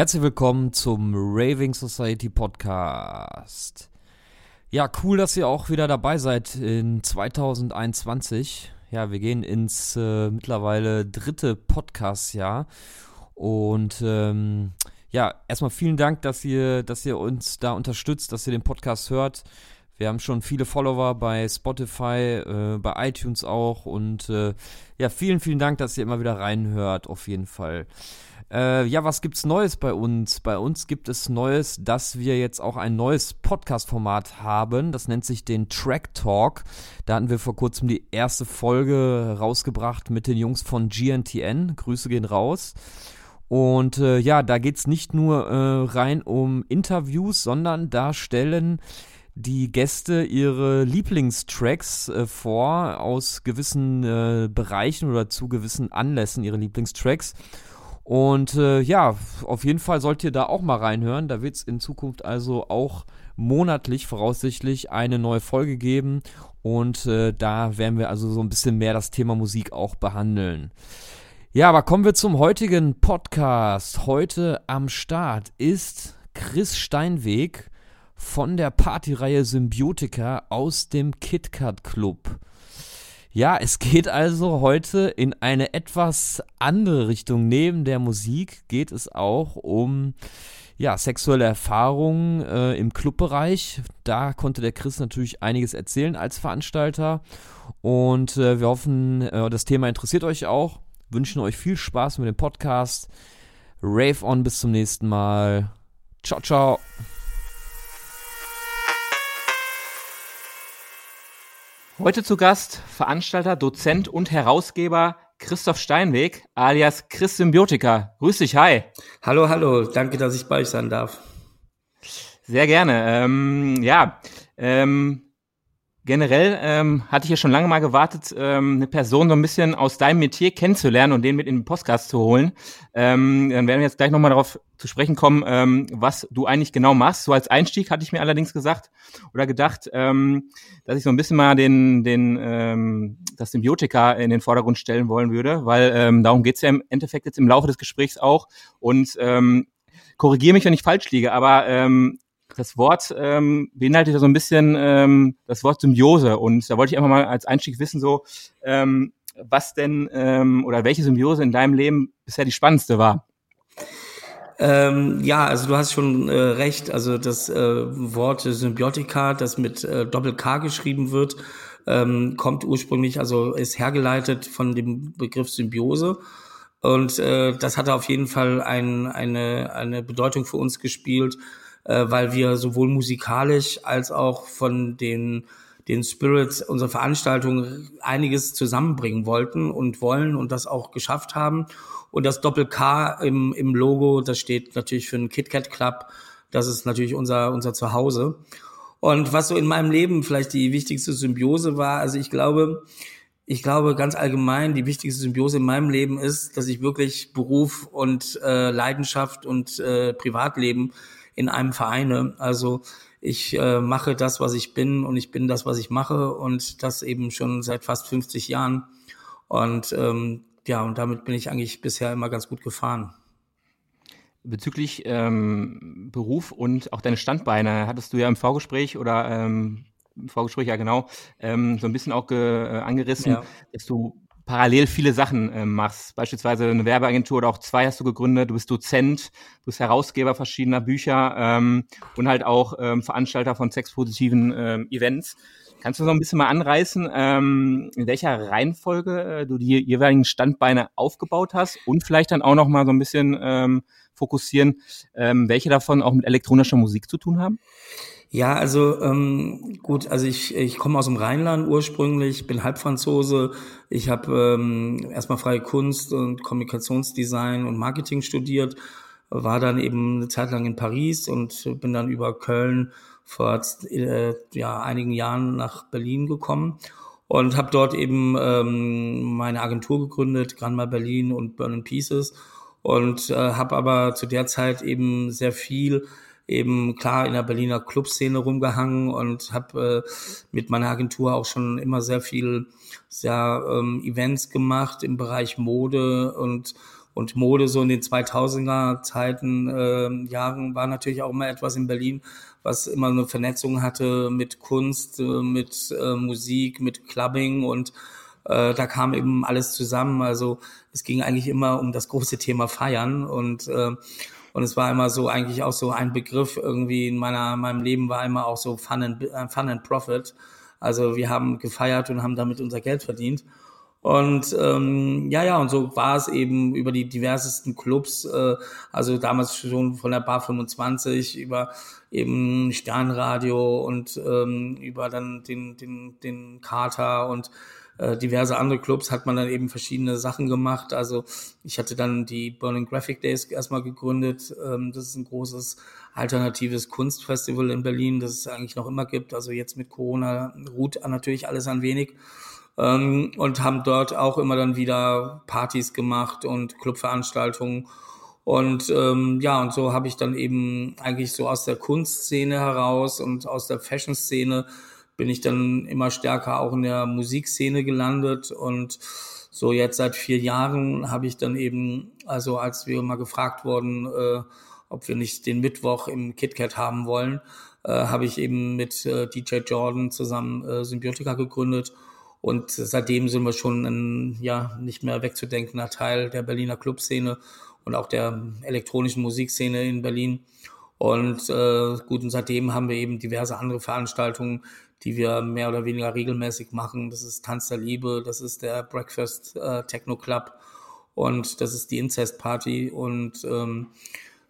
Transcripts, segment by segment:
Herzlich willkommen zum Raving Society Podcast. Ja, cool, dass ihr auch wieder dabei seid in 2021. Ja, wir gehen ins äh, mittlerweile dritte Podcast-Jahr. Und ähm, ja, erstmal vielen Dank, dass ihr, dass ihr uns da unterstützt, dass ihr den Podcast hört. Wir haben schon viele Follower bei Spotify, äh, bei iTunes auch. Und äh, ja, vielen, vielen Dank, dass ihr immer wieder reinhört, auf jeden Fall. Äh, ja, was gibt's Neues bei uns? Bei uns gibt es Neues, dass wir jetzt auch ein neues Podcast-Format haben. Das nennt sich den Track Talk. Da hatten wir vor kurzem die erste Folge rausgebracht mit den Jungs von GNTN. Grüße gehen raus. Und äh, ja, da geht's nicht nur äh, rein um Interviews, sondern da stellen die Gäste ihre Lieblingstracks äh, vor aus gewissen äh, Bereichen oder zu gewissen Anlässen ihre Lieblingstracks. Und äh, ja, auf jeden Fall sollt ihr da auch mal reinhören. Da wird es in Zukunft also auch monatlich voraussichtlich eine neue Folge geben. Und äh, da werden wir also so ein bisschen mehr das Thema Musik auch behandeln. Ja, aber kommen wir zum heutigen Podcast. Heute am Start ist Chris Steinweg von der Partyreihe Symbiotika aus dem KitKat Club. Ja, es geht also heute in eine etwas andere Richtung. Neben der Musik geht es auch um ja, sexuelle Erfahrungen äh, im Clubbereich. Da konnte der Chris natürlich einiges erzählen als Veranstalter. Und äh, wir hoffen, äh, das Thema interessiert euch auch. Wünschen euch viel Spaß mit dem Podcast. Rave on, bis zum nächsten Mal. Ciao, ciao. Heute zu Gast Veranstalter, Dozent und Herausgeber Christoph Steinweg alias Chris Symbiotika. Grüß dich, hi. Hallo, hallo, danke, dass ich bei euch sein darf. Sehr gerne. Ähm, ja, ähm, generell ähm, hatte ich ja schon lange mal gewartet, ähm, eine Person so ein bisschen aus deinem Metier kennenzulernen und den mit in den Podcast zu holen. Ähm, dann werden wir jetzt gleich nochmal darauf zu sprechen kommen, ähm, was du eigentlich genau machst. So als Einstieg hatte ich mir allerdings gesagt oder gedacht, ähm, dass ich so ein bisschen mal den, den ähm, das Symbiotika in den Vordergrund stellen wollen würde, weil ähm, darum geht's ja im Endeffekt jetzt im Laufe des Gesprächs auch. Und ähm, korrigiere mich, wenn ich falsch liege, aber ähm, das Wort ähm, beinhaltet ja so ein bisschen ähm, das Wort Symbiose. Und da wollte ich einfach mal als Einstieg wissen, so ähm, was denn ähm, oder welche Symbiose in deinem Leben bisher die spannendste war. Ähm, ja, also du hast schon äh, recht. Also das äh, Wort Symbiotika, das mit äh, Doppel K geschrieben wird, ähm, kommt ursprünglich, also ist hergeleitet von dem Begriff Symbiose. Und äh, das hatte auf jeden Fall ein, eine, eine Bedeutung für uns gespielt, äh, weil wir sowohl musikalisch als auch von den den Spirits unserer Veranstaltung einiges zusammenbringen wollten und wollen und das auch geschafft haben. Und das Doppel K im, im Logo, das steht natürlich für den KitKat Club. Das ist natürlich unser, unser Zuhause. Und was so in meinem Leben vielleicht die wichtigste Symbiose war, also ich glaube, ich glaube ganz allgemein, die wichtigste Symbiose in meinem Leben ist, dass ich wirklich Beruf und äh, Leidenschaft und äh, Privatleben in einem vereine. Also ich äh, mache das, was ich bin und ich bin das, was ich mache und das eben schon seit fast 50 Jahren. Und ähm, ja, und damit bin ich eigentlich bisher immer ganz gut gefahren. Bezüglich ähm, Beruf und auch deine Standbeine, hattest du ja im Vorgespräch oder ähm, im Vorgespräch ja genau ähm, so ein bisschen auch äh, angerissen, ja. dass du parallel viele Sachen äh, machst. Beispielsweise eine Werbeagentur oder auch zwei hast du gegründet. Du bist Dozent, du bist Herausgeber verschiedener Bücher ähm, und halt auch ähm, Veranstalter von sexpositiven ähm, Events. Kannst du so ein bisschen mal anreißen, ähm, in welcher Reihenfolge äh, du die jeweiligen Standbeine aufgebaut hast und vielleicht dann auch noch mal so ein bisschen ähm, fokussieren, ähm, welche davon auch mit elektronischer Musik zu tun haben? Ja, also ähm, gut, also ich, ich komme aus dem Rheinland ursprünglich, bin Halbfranzose. Ich habe ähm, erstmal freie Kunst und Kommunikationsdesign und Marketing studiert, war dann eben eine Zeit lang in Paris und bin dann über Köln vor äh, ja, einigen Jahren nach Berlin gekommen und habe dort eben ähm, meine Agentur gegründet, Granma Berlin und Burn Pieces und äh, habe aber zu der Zeit eben sehr viel eben klar in der Berliner Clubszene rumgehangen und habe äh, mit meiner Agentur auch schon immer sehr viel sehr ähm, Events gemacht im Bereich Mode und und Mode so in den 2000er Zeiten äh, Jahren war natürlich auch immer etwas in Berlin, was immer eine Vernetzung hatte mit Kunst, äh, mit äh, Musik, mit Clubbing und äh, da kam eben alles zusammen. Also es ging eigentlich immer um das große Thema Feiern und äh, und es war immer so eigentlich auch so ein Begriff irgendwie in meiner meinem Leben war immer auch so Fun and, äh, Fun and Profit. Also wir haben gefeiert und haben damit unser Geld verdient. Und ähm, ja, ja, und so war es eben über die diversesten Clubs, äh, also damals schon von der Bar 25 über eben Sternradio und ähm, über dann den, den, den Carter und äh, diverse andere Clubs hat man dann eben verschiedene Sachen gemacht. Also ich hatte dann die Burning Graphic Days erstmal gegründet. Ähm, das ist ein großes alternatives Kunstfestival in Berlin, das es eigentlich noch immer gibt. Also jetzt mit Corona ruht natürlich alles ein wenig. Ähm, und haben dort auch immer dann wieder Partys gemacht und Clubveranstaltungen. Und ähm, ja, und so habe ich dann eben eigentlich so aus der Kunstszene heraus und aus der Fashion-Szene bin ich dann immer stärker auch in der Musikszene gelandet und so jetzt seit vier Jahren habe ich dann eben, also als wir mal gefragt wurden, äh, ob wir nicht den Mittwoch im KitKat haben wollen, äh, habe ich eben mit äh, DJ Jordan zusammen äh, Symbiotika gegründet und seitdem sind wir schon ein ja nicht mehr wegzudenkender Teil der Berliner Clubszene und auch der elektronischen Musikszene in Berlin. Und äh, gut, und seitdem haben wir eben diverse andere Veranstaltungen, die wir mehr oder weniger regelmäßig machen. Das ist Tanz der Liebe, das ist der Breakfast äh, Techno Club und das ist die Incest Party. Und ähm,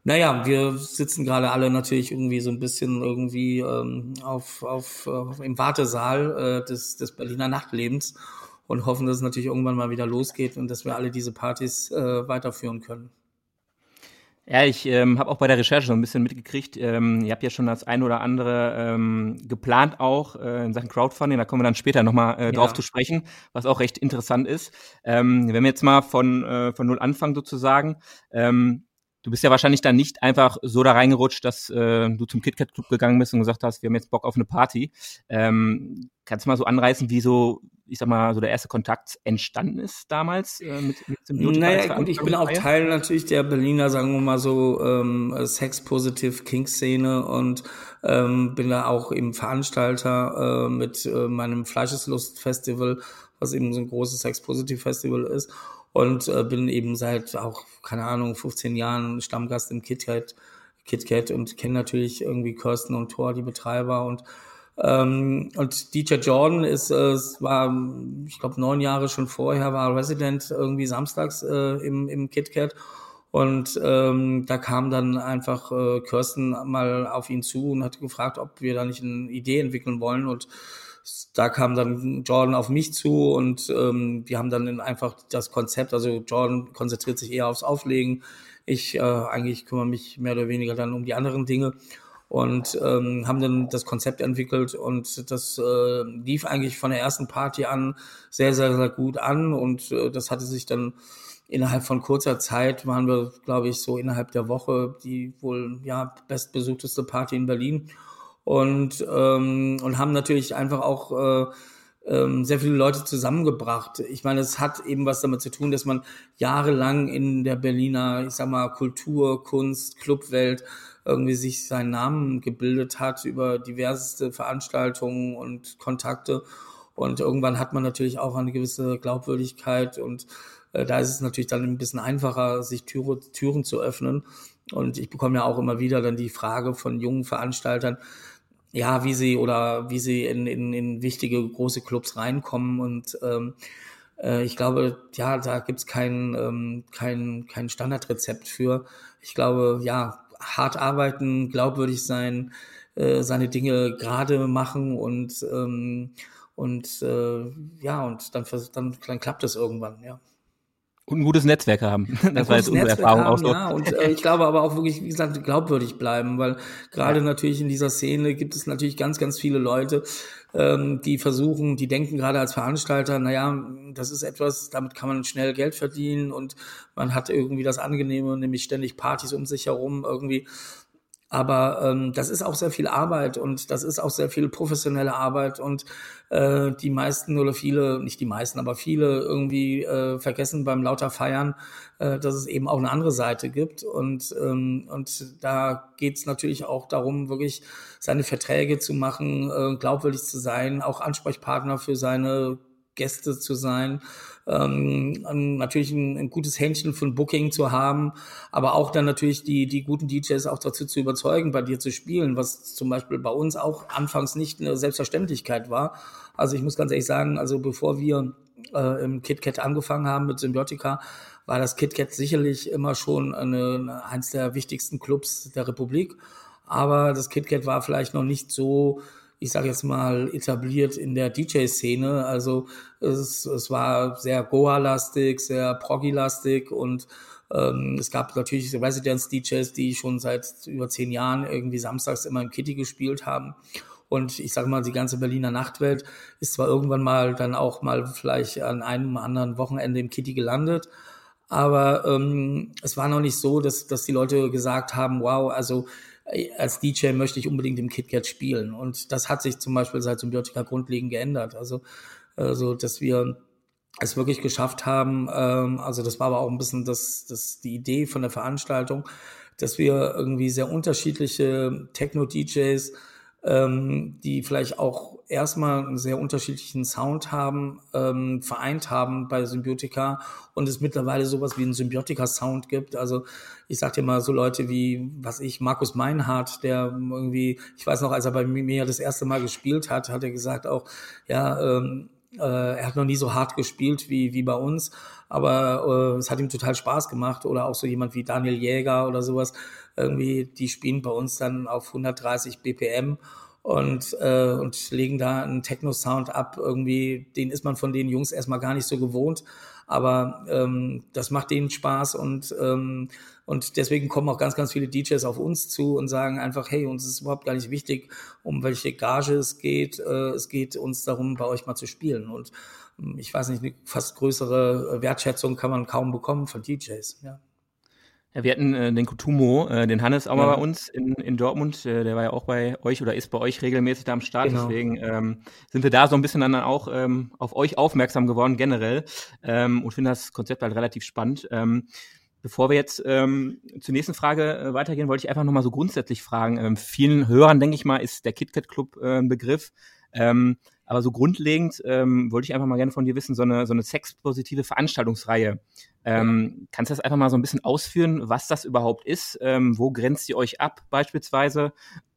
naja, wir sitzen gerade alle natürlich irgendwie so ein bisschen irgendwie ähm, auf, auf, auf im Wartesaal äh, des, des Berliner Nachtlebens und hoffen, dass es natürlich irgendwann mal wieder losgeht und dass wir alle diese Partys äh, weiterführen können. Ja, ich ähm, habe auch bei der Recherche so ein bisschen mitgekriegt. Ähm, ihr habt ja schon das ein oder andere ähm, geplant auch äh, in Sachen Crowdfunding. Da kommen wir dann später nochmal äh, drauf ja. zu sprechen, was auch recht interessant ist. Ähm, wenn wir jetzt mal von, äh, von null anfangen sozusagen, ähm, du bist ja wahrscheinlich dann nicht einfach so da reingerutscht, dass äh, du zum KitKat Club gegangen bist und gesagt hast, wir haben jetzt Bock auf eine Party. Ähm, kannst du mal so anreißen, wie so ich sag mal, so der erste Kontakt entstanden ist damals äh, mit, mit Symbiotika? Naja, gut, ich bin auch Teil natürlich der Berliner, sagen wir mal so, ähm, Sex-Positive King-Szene und ähm, bin da auch eben Veranstalter äh, mit äh, meinem Fleischeslust-Festival, was eben so ein großes Sex-Positive-Festival ist und äh, bin eben seit auch, keine Ahnung, 15 Jahren Stammgast im KitKat, KitKat und kenne natürlich irgendwie Kirsten und Thor, die Betreiber und ähm, und DJ Jordan ist, äh, war, ich glaube, neun Jahre schon vorher, war Resident irgendwie samstags äh, im, im KitKat. Und ähm, da kam dann einfach äh, Kirsten mal auf ihn zu und hat gefragt, ob wir da nicht eine Idee entwickeln wollen. Und da kam dann Jordan auf mich zu und ähm, wir haben dann einfach das Konzept, also Jordan konzentriert sich eher aufs Auflegen. Ich äh, eigentlich kümmere mich mehr oder weniger dann um die anderen Dinge und ähm, haben dann das Konzept entwickelt und das äh, lief eigentlich von der ersten Party an sehr, sehr, sehr gut an und äh, das hatte sich dann innerhalb von kurzer Zeit waren wir, glaube ich, so innerhalb der Woche die wohl ja bestbesuchteste Party in Berlin und ähm, und haben natürlich einfach auch äh, ähm, sehr viele Leute zusammengebracht. Ich meine, es hat eben was damit zu tun, dass man jahrelang in der Berliner, ich sag mal, Kultur, Kunst, Clubwelt irgendwie sich seinen Namen gebildet hat über diverseste Veranstaltungen und Kontakte. Und irgendwann hat man natürlich auch eine gewisse Glaubwürdigkeit und äh, da ist es natürlich dann ein bisschen einfacher, sich Türe, Türen zu öffnen. Und ich bekomme ja auch immer wieder dann die Frage von jungen Veranstaltern, ja, wie sie oder wie sie in, in, in wichtige große Clubs reinkommen. Und ähm, äh, ich glaube, ja, da gibt's kein, ähm, kein, kein Standardrezept für. Ich glaube, ja, hart arbeiten, glaubwürdig sein, äh, seine Dinge gerade machen und ähm, und äh, ja und dann, dann dann klappt es irgendwann, ja. Und ein gutes Netzwerk haben. Das war jetzt unsere Netzwerk Erfahrung haben, auch so. Ja, und äh, ich glaube aber auch wirklich, wie gesagt, glaubwürdig bleiben, weil gerade ja. natürlich in dieser Szene gibt es natürlich ganz, ganz viele Leute, ähm, die versuchen, die denken gerade als Veranstalter, naja, das ist etwas, damit kann man schnell Geld verdienen und man hat irgendwie das Angenehme, nämlich ständig Partys um sich herum irgendwie. Aber ähm, das ist auch sehr viel Arbeit und das ist auch sehr viel professionelle Arbeit und äh, die meisten oder viele, nicht die meisten, aber viele irgendwie äh, vergessen beim lauter Feiern, äh, dass es eben auch eine andere Seite gibt. Und, ähm, und da geht's natürlich auch darum, wirklich seine Verträge zu machen, äh, glaubwürdig zu sein, auch Ansprechpartner für seine Gäste zu sein, ähm, natürlich ein, ein, gutes Händchen von Booking zu haben, aber auch dann natürlich die, die guten DJs auch dazu zu überzeugen, bei dir zu spielen, was zum Beispiel bei uns auch anfangs nicht eine Selbstverständlichkeit war. Also ich muss ganz ehrlich sagen, also bevor wir äh, im KitKat angefangen haben mit Symbiotika, war das KitKat sicherlich immer schon eine, eins der wichtigsten Clubs der Republik. Aber das KitKat war vielleicht noch nicht so ich sage jetzt mal, etabliert in der DJ-Szene. Also es, es war sehr Goa-lastig, sehr Proggy-lastig und ähm, es gab natürlich Residence-DJs, die schon seit über zehn Jahren irgendwie samstags immer im Kitty gespielt haben. Und ich sage mal, die ganze Berliner Nachtwelt ist zwar irgendwann mal dann auch mal vielleicht an einem anderen Wochenende im Kitty gelandet, aber ähm, es war noch nicht so, dass, dass die Leute gesagt haben, wow, also als DJ möchte ich unbedingt im KitKat spielen. Und das hat sich zum Beispiel seit Symbiotika grundlegend geändert. Also, also dass wir es wirklich geschafft haben, ähm, also das war aber auch ein bisschen das, das, die Idee von der Veranstaltung, dass wir irgendwie sehr unterschiedliche Techno-DJs ähm, die vielleicht auch erstmal einen sehr unterschiedlichen Sound haben, ähm, vereint haben bei Symbiotika und es mittlerweile sowas wie einen Symbiotika-Sound gibt. Also ich sag dir mal so Leute wie, was ich, Markus Meinhardt, der irgendwie, ich weiß noch, als er bei mir das erste Mal gespielt hat, hat er gesagt auch, ja, ähm, äh, er hat noch nie so hart gespielt wie, wie bei uns, aber äh, es hat ihm total Spaß gemacht. Oder auch so jemand wie Daniel Jäger oder sowas, irgendwie, die spielen bei uns dann auf 130 BPM und, äh, und legen da einen Techno-Sound ab. Irgendwie, den ist man von den Jungs erstmal gar nicht so gewohnt. Aber ähm, das macht denen Spaß und, ähm, und deswegen kommen auch ganz, ganz viele DJs auf uns zu und sagen einfach, hey, uns ist überhaupt gar nicht wichtig, um welche Gage es geht. Äh, es geht uns darum, bei euch mal zu spielen. Und ähm, ich weiß nicht, eine fast größere Wertschätzung kann man kaum bekommen von DJs. Ja. Ja, wir hatten äh, den Kutumo, äh, den Hannes auch ja. mal bei uns in, in Dortmund. Äh, der war ja auch bei euch oder ist bei euch regelmäßig da am Start. Genau. Deswegen ähm, sind wir da so ein bisschen dann auch ähm, auf euch aufmerksam geworden generell ähm, und finde das Konzept halt relativ spannend. Ähm, bevor wir jetzt ähm, zur nächsten Frage äh, weitergehen, wollte ich einfach nochmal so grundsätzlich fragen. Ähm, vielen Hörern, denke ich mal, ist der KitKat Club äh, ein Begriff. Ähm, aber so grundlegend ähm, wollte ich einfach mal gerne von dir wissen, so eine, so eine sexpositive Veranstaltungsreihe. Ähm, kannst du das einfach mal so ein bisschen ausführen, was das überhaupt ist? Ähm, wo grenzt ihr euch ab beispielsweise?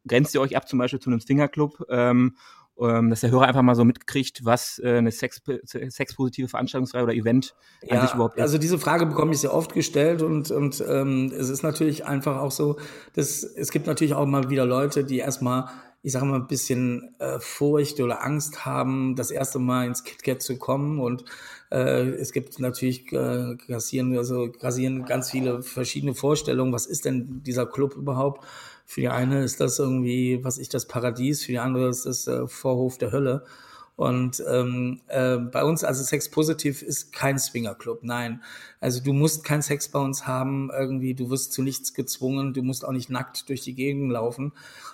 Grenzt ihr euch ab zum Beispiel zu einem Swingerclub? Ähm, ähm, dass der Hörer einfach mal so mitkriegt, was äh, eine Sex, sexpositive Veranstaltungsreihe oder Event ja, eigentlich überhaupt ist. Also diese Frage bekomme ich sehr oft gestellt und, und ähm, es ist natürlich einfach auch so, dass es gibt natürlich auch mal wieder Leute, die erstmal ich sage mal, ein bisschen äh, Furcht oder Angst haben, das erste Mal ins KitKat zu kommen. Und äh, es gibt natürlich äh, grassieren, also grassieren ganz viele verschiedene Vorstellungen. Was ist denn dieser Club überhaupt? Für die eine ist das irgendwie, was ich das Paradies, für die andere ist das äh, Vorhof der Hölle. Und ähm, äh, bei uns, also Sex Positiv ist kein Swingerclub, nein. Also du musst keinen Sex bei uns haben, irgendwie, du wirst zu nichts gezwungen, du musst auch nicht nackt durch die Gegend laufen.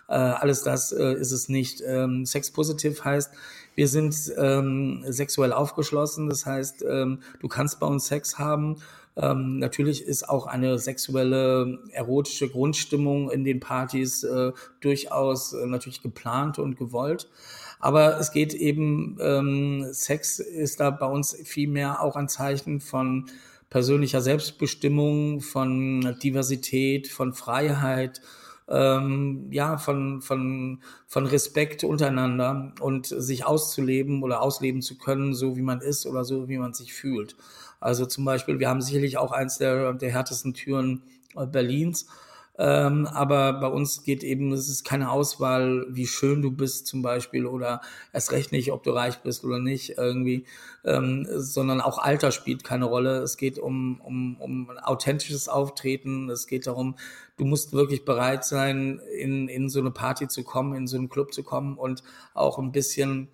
Äh, alles das äh, ist es nicht. Ähm, Sex Positiv heißt, wir sind ähm, sexuell aufgeschlossen, das heißt, ähm, du kannst bei uns Sex haben. Ähm, natürlich ist auch eine sexuelle, erotische Grundstimmung in den Partys äh, durchaus äh, natürlich geplant und gewollt. Aber es geht eben, ähm, Sex ist da bei uns viel mehr auch ein Zeichen von persönlicher Selbstbestimmung, von Diversität, von Freiheit, ähm, ja, von, von, von Respekt untereinander und sich auszuleben oder ausleben zu können, so wie man ist oder so wie man sich fühlt. Also zum Beispiel, wir haben sicherlich auch eins der, der härtesten Türen äh, Berlins. Ähm, aber bei uns geht eben, es ist keine Auswahl, wie schön du bist zum Beispiel oder erst recht nicht, ob du reich bist oder nicht irgendwie, ähm, sondern auch Alter spielt keine Rolle. Es geht um, um, um authentisches Auftreten. Es geht darum, du musst wirklich bereit sein, in, in so eine Party zu kommen, in so einen Club zu kommen und auch ein bisschen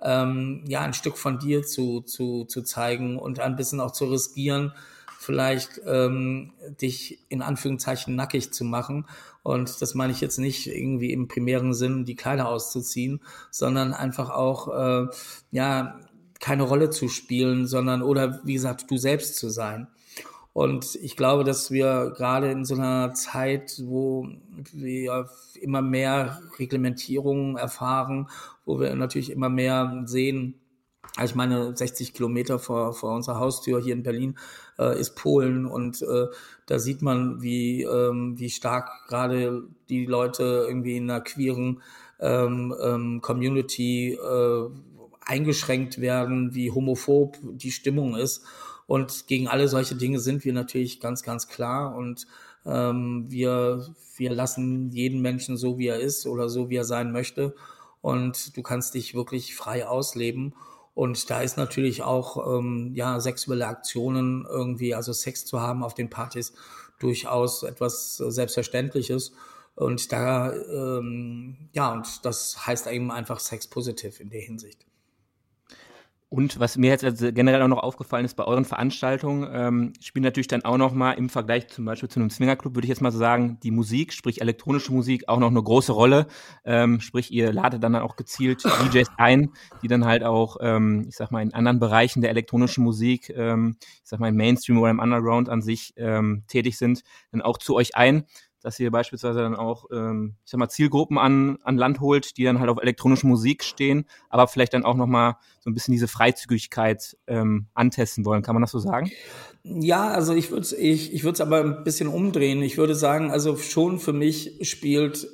ähm, ja, ein Stück von dir zu, zu, zu zeigen und ein bisschen auch zu riskieren, vielleicht ähm, dich in Anführungszeichen nackig zu machen. Und das meine ich jetzt nicht irgendwie im primären Sinn, die Kleider auszuziehen, sondern einfach auch, äh, ja, keine Rolle zu spielen, sondern oder wie gesagt, du selbst zu sein. Und ich glaube, dass wir gerade in so einer Zeit, wo wir immer mehr Reglementierungen erfahren, wo wir natürlich immer mehr sehen, ich meine, 60 Kilometer vor, vor unserer Haustür hier in Berlin äh, ist Polen und äh, da sieht man, wie, ähm, wie stark gerade die Leute irgendwie in einer queeren ähm, ähm, Community äh, eingeschränkt werden, wie homophob die Stimmung ist. Und gegen alle solche Dinge sind wir natürlich ganz, ganz klar. Und ähm, wir, wir lassen jeden Menschen so, wie er ist oder so, wie er sein möchte. Und du kannst dich wirklich frei ausleben. Und da ist natürlich auch ähm, ja sexuelle Aktionen irgendwie, also Sex zu haben auf den Partys durchaus etwas Selbstverständliches. Und da ähm, ja und das heißt eben einfach Sex positiv in der Hinsicht. Und was mir jetzt also generell auch noch aufgefallen ist bei euren Veranstaltungen, ähm, spielt natürlich dann auch noch mal im Vergleich zum Beispiel zu einem Swingerclub, würde ich jetzt mal so sagen, die Musik, sprich elektronische Musik, auch noch eine große Rolle. Ähm, sprich, ihr ladet dann auch gezielt DJs ein, die dann halt auch, ähm, ich sag mal, in anderen Bereichen der elektronischen Musik, ähm, ich sag mal im Mainstream oder im Underground an sich ähm, tätig sind, dann auch zu euch ein dass ihr beispielsweise dann auch, ähm, ich sag mal, Zielgruppen an, an Land holt, die dann halt auf elektronische Musik stehen, aber vielleicht dann auch nochmal so ein bisschen diese Freizügigkeit ähm, antesten wollen. Kann man das so sagen? Ja, also ich würde es ich, ich aber ein bisschen umdrehen. Ich würde sagen, also schon für mich spielt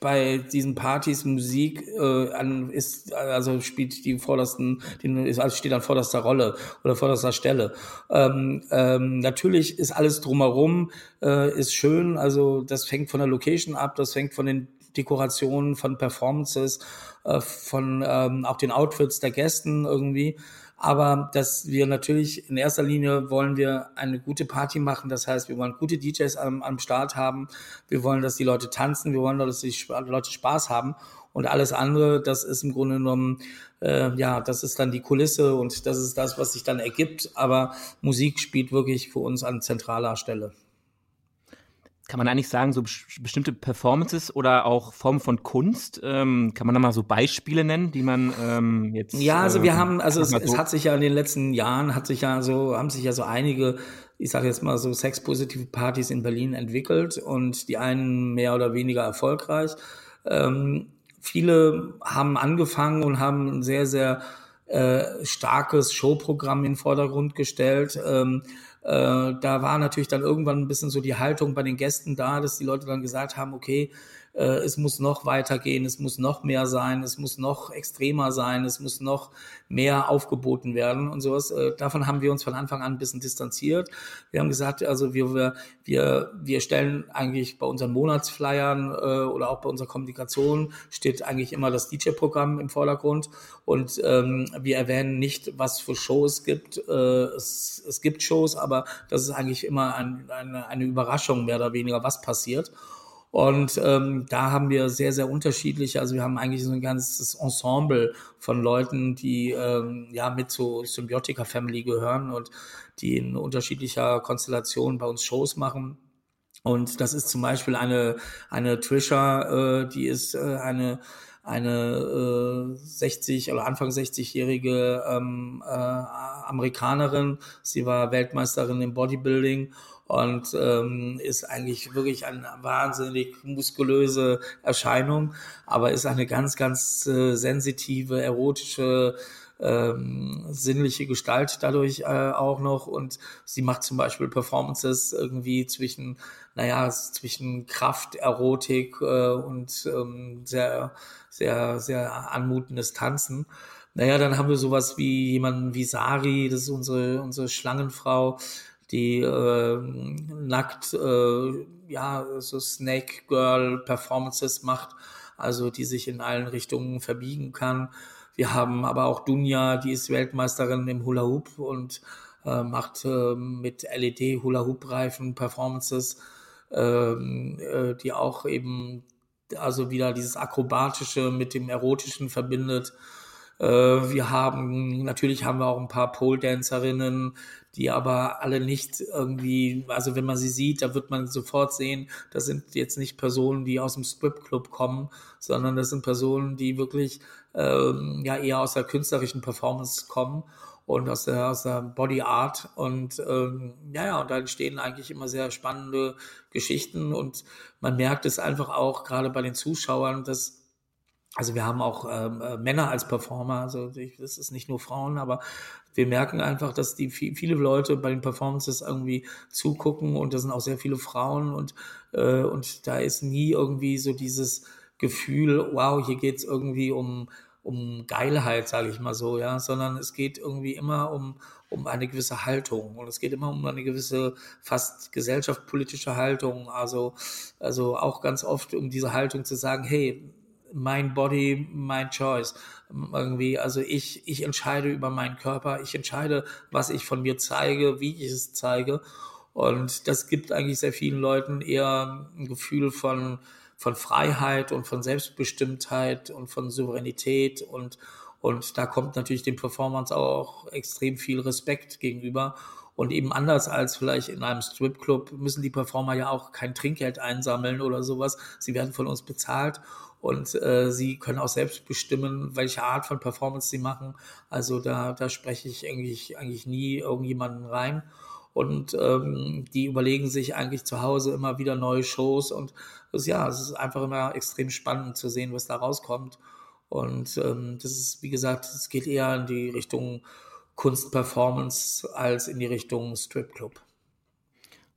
bei diesen Partys Musik äh, an ist also spielt die vordersten den ist also steht an vorderster Rolle oder vorderster Stelle. Ähm, ähm, natürlich ist alles drumherum äh, ist schön. Also das fängt von der Location ab das fängt von den Dekorationen von Performances äh, von ähm, auch den Outfits der Gästen irgendwie aber dass wir natürlich in erster Linie wollen wir eine gute Party machen. Das heißt, wir wollen gute DJs am, am Start haben. Wir wollen, dass die Leute tanzen. Wir wollen, dass die Leute Spaß haben. Und alles andere, das ist im Grunde genommen, äh, ja, das ist dann die Kulisse und das ist das, was sich dann ergibt. Aber Musik spielt wirklich für uns an zentraler Stelle kann man eigentlich sagen, so bestimmte Performances oder auch Formen von Kunst? Ähm, kann man da mal so Beispiele nennen, die man ähm, jetzt. Ja, also wir äh, haben, also es, so es, hat sich ja in den letzten Jahren, hat sich ja so, haben sich ja so einige, ich sage jetzt mal so sexpositive Partys in Berlin entwickelt und die einen mehr oder weniger erfolgreich. Ähm, viele haben angefangen und haben ein sehr, sehr äh, starkes Showprogramm in den Vordergrund gestellt. Äh, da war natürlich dann irgendwann ein bisschen so die Haltung bei den Gästen da, dass die Leute dann gesagt haben, okay, es muss noch weitergehen, es muss noch mehr sein, es muss noch extremer sein, es muss noch mehr aufgeboten werden und sowas. Äh, davon haben wir uns von Anfang an ein bisschen distanziert. Wir haben gesagt, also wir, wir, wir stellen eigentlich bei unseren Monatsflyern äh, oder auch bei unserer Kommunikation steht eigentlich immer das DJ-Programm im Vordergrund und ähm, wir erwähnen nicht, was für Shows es gibt. Äh, es, es gibt Shows, aber das ist eigentlich immer ein, eine, eine Überraschung mehr oder weniger, was passiert. Und ähm, da haben wir sehr, sehr unterschiedliche, also wir haben eigentlich so ein ganzes Ensemble von Leuten, die ähm, ja mit zur Symbiotica Family gehören und die in unterschiedlicher Konstellation bei uns Shows machen. Und das ist zum Beispiel eine, eine Trisha, äh, die ist äh, eine eine äh, 60 oder Anfang 60-jährige ähm, äh, Amerikanerin. Sie war Weltmeisterin im Bodybuilding und ähm, ist eigentlich wirklich eine wahnsinnig muskulöse Erscheinung, aber ist eine ganz, ganz äh, sensitive, erotische, ähm, sinnliche Gestalt dadurch äh, auch noch und sie macht zum Beispiel Performances irgendwie zwischen, naja, zwischen Kraft, Erotik äh, und ähm, sehr, sehr, sehr anmutendes Tanzen. Naja, dann haben wir sowas wie jemanden wie Sari, das ist unsere, unsere Schlangenfrau, die äh, nackt äh, ja so Snake Girl Performances macht, also die sich in allen Richtungen verbiegen kann. Wir haben aber auch Dunja, die ist Weltmeisterin im Hula Hoop und äh, macht äh, mit LED Hula Hoop Reifen Performances, ähm, äh, die auch eben also wieder dieses akrobatische mit dem erotischen verbindet. Äh, wir haben, natürlich haben wir auch ein paar Pole-Dancerinnen, die aber alle nicht irgendwie, also wenn man sie sieht, da wird man sofort sehen, das sind jetzt nicht Personen, die aus dem Stripclub kommen, sondern das sind Personen, die wirklich ähm, ja eher aus der künstlerischen Performance kommen und aus der, aus der Body Art. Und ähm, ja, ja, und da entstehen eigentlich immer sehr spannende Geschichten und man merkt es einfach auch gerade bei den Zuschauern, dass also wir haben auch ähm, äh, Männer als Performer, also das ist nicht nur Frauen, aber wir merken einfach, dass die viele Leute bei den Performances irgendwie zugucken und da sind auch sehr viele Frauen und äh, und da ist nie irgendwie so dieses Gefühl, wow, hier geht's irgendwie um um Geilheit, sage ich mal so, ja, sondern es geht irgendwie immer um, um eine gewisse Haltung und es geht immer um eine gewisse fast gesellschaftspolitische Haltung, also, also auch ganz oft um diese Haltung zu sagen, hey, mein Body, my choice. Irgendwie, also ich, ich entscheide über meinen Körper, ich entscheide, was ich von mir zeige, wie ich es zeige. Und das gibt eigentlich sehr vielen Leuten eher ein Gefühl von, von Freiheit und von Selbstbestimmtheit und von Souveränität und, und da kommt natürlich dem Performance auch extrem viel Respekt gegenüber. Und eben anders als vielleicht in einem Stripclub müssen die Performer ja auch kein Trinkgeld einsammeln oder sowas. Sie werden von uns bezahlt und äh, sie können auch selbst bestimmen, welche Art von Performance sie machen. Also da, da spreche ich eigentlich, eigentlich nie irgendjemanden rein und ähm, die überlegen sich eigentlich zu Hause immer wieder neue Shows und das, ja, es ist einfach immer extrem spannend zu sehen, was da rauskommt. Und ähm, das ist, wie gesagt, es geht eher in die Richtung Kunstperformance als in die Richtung Stripclub.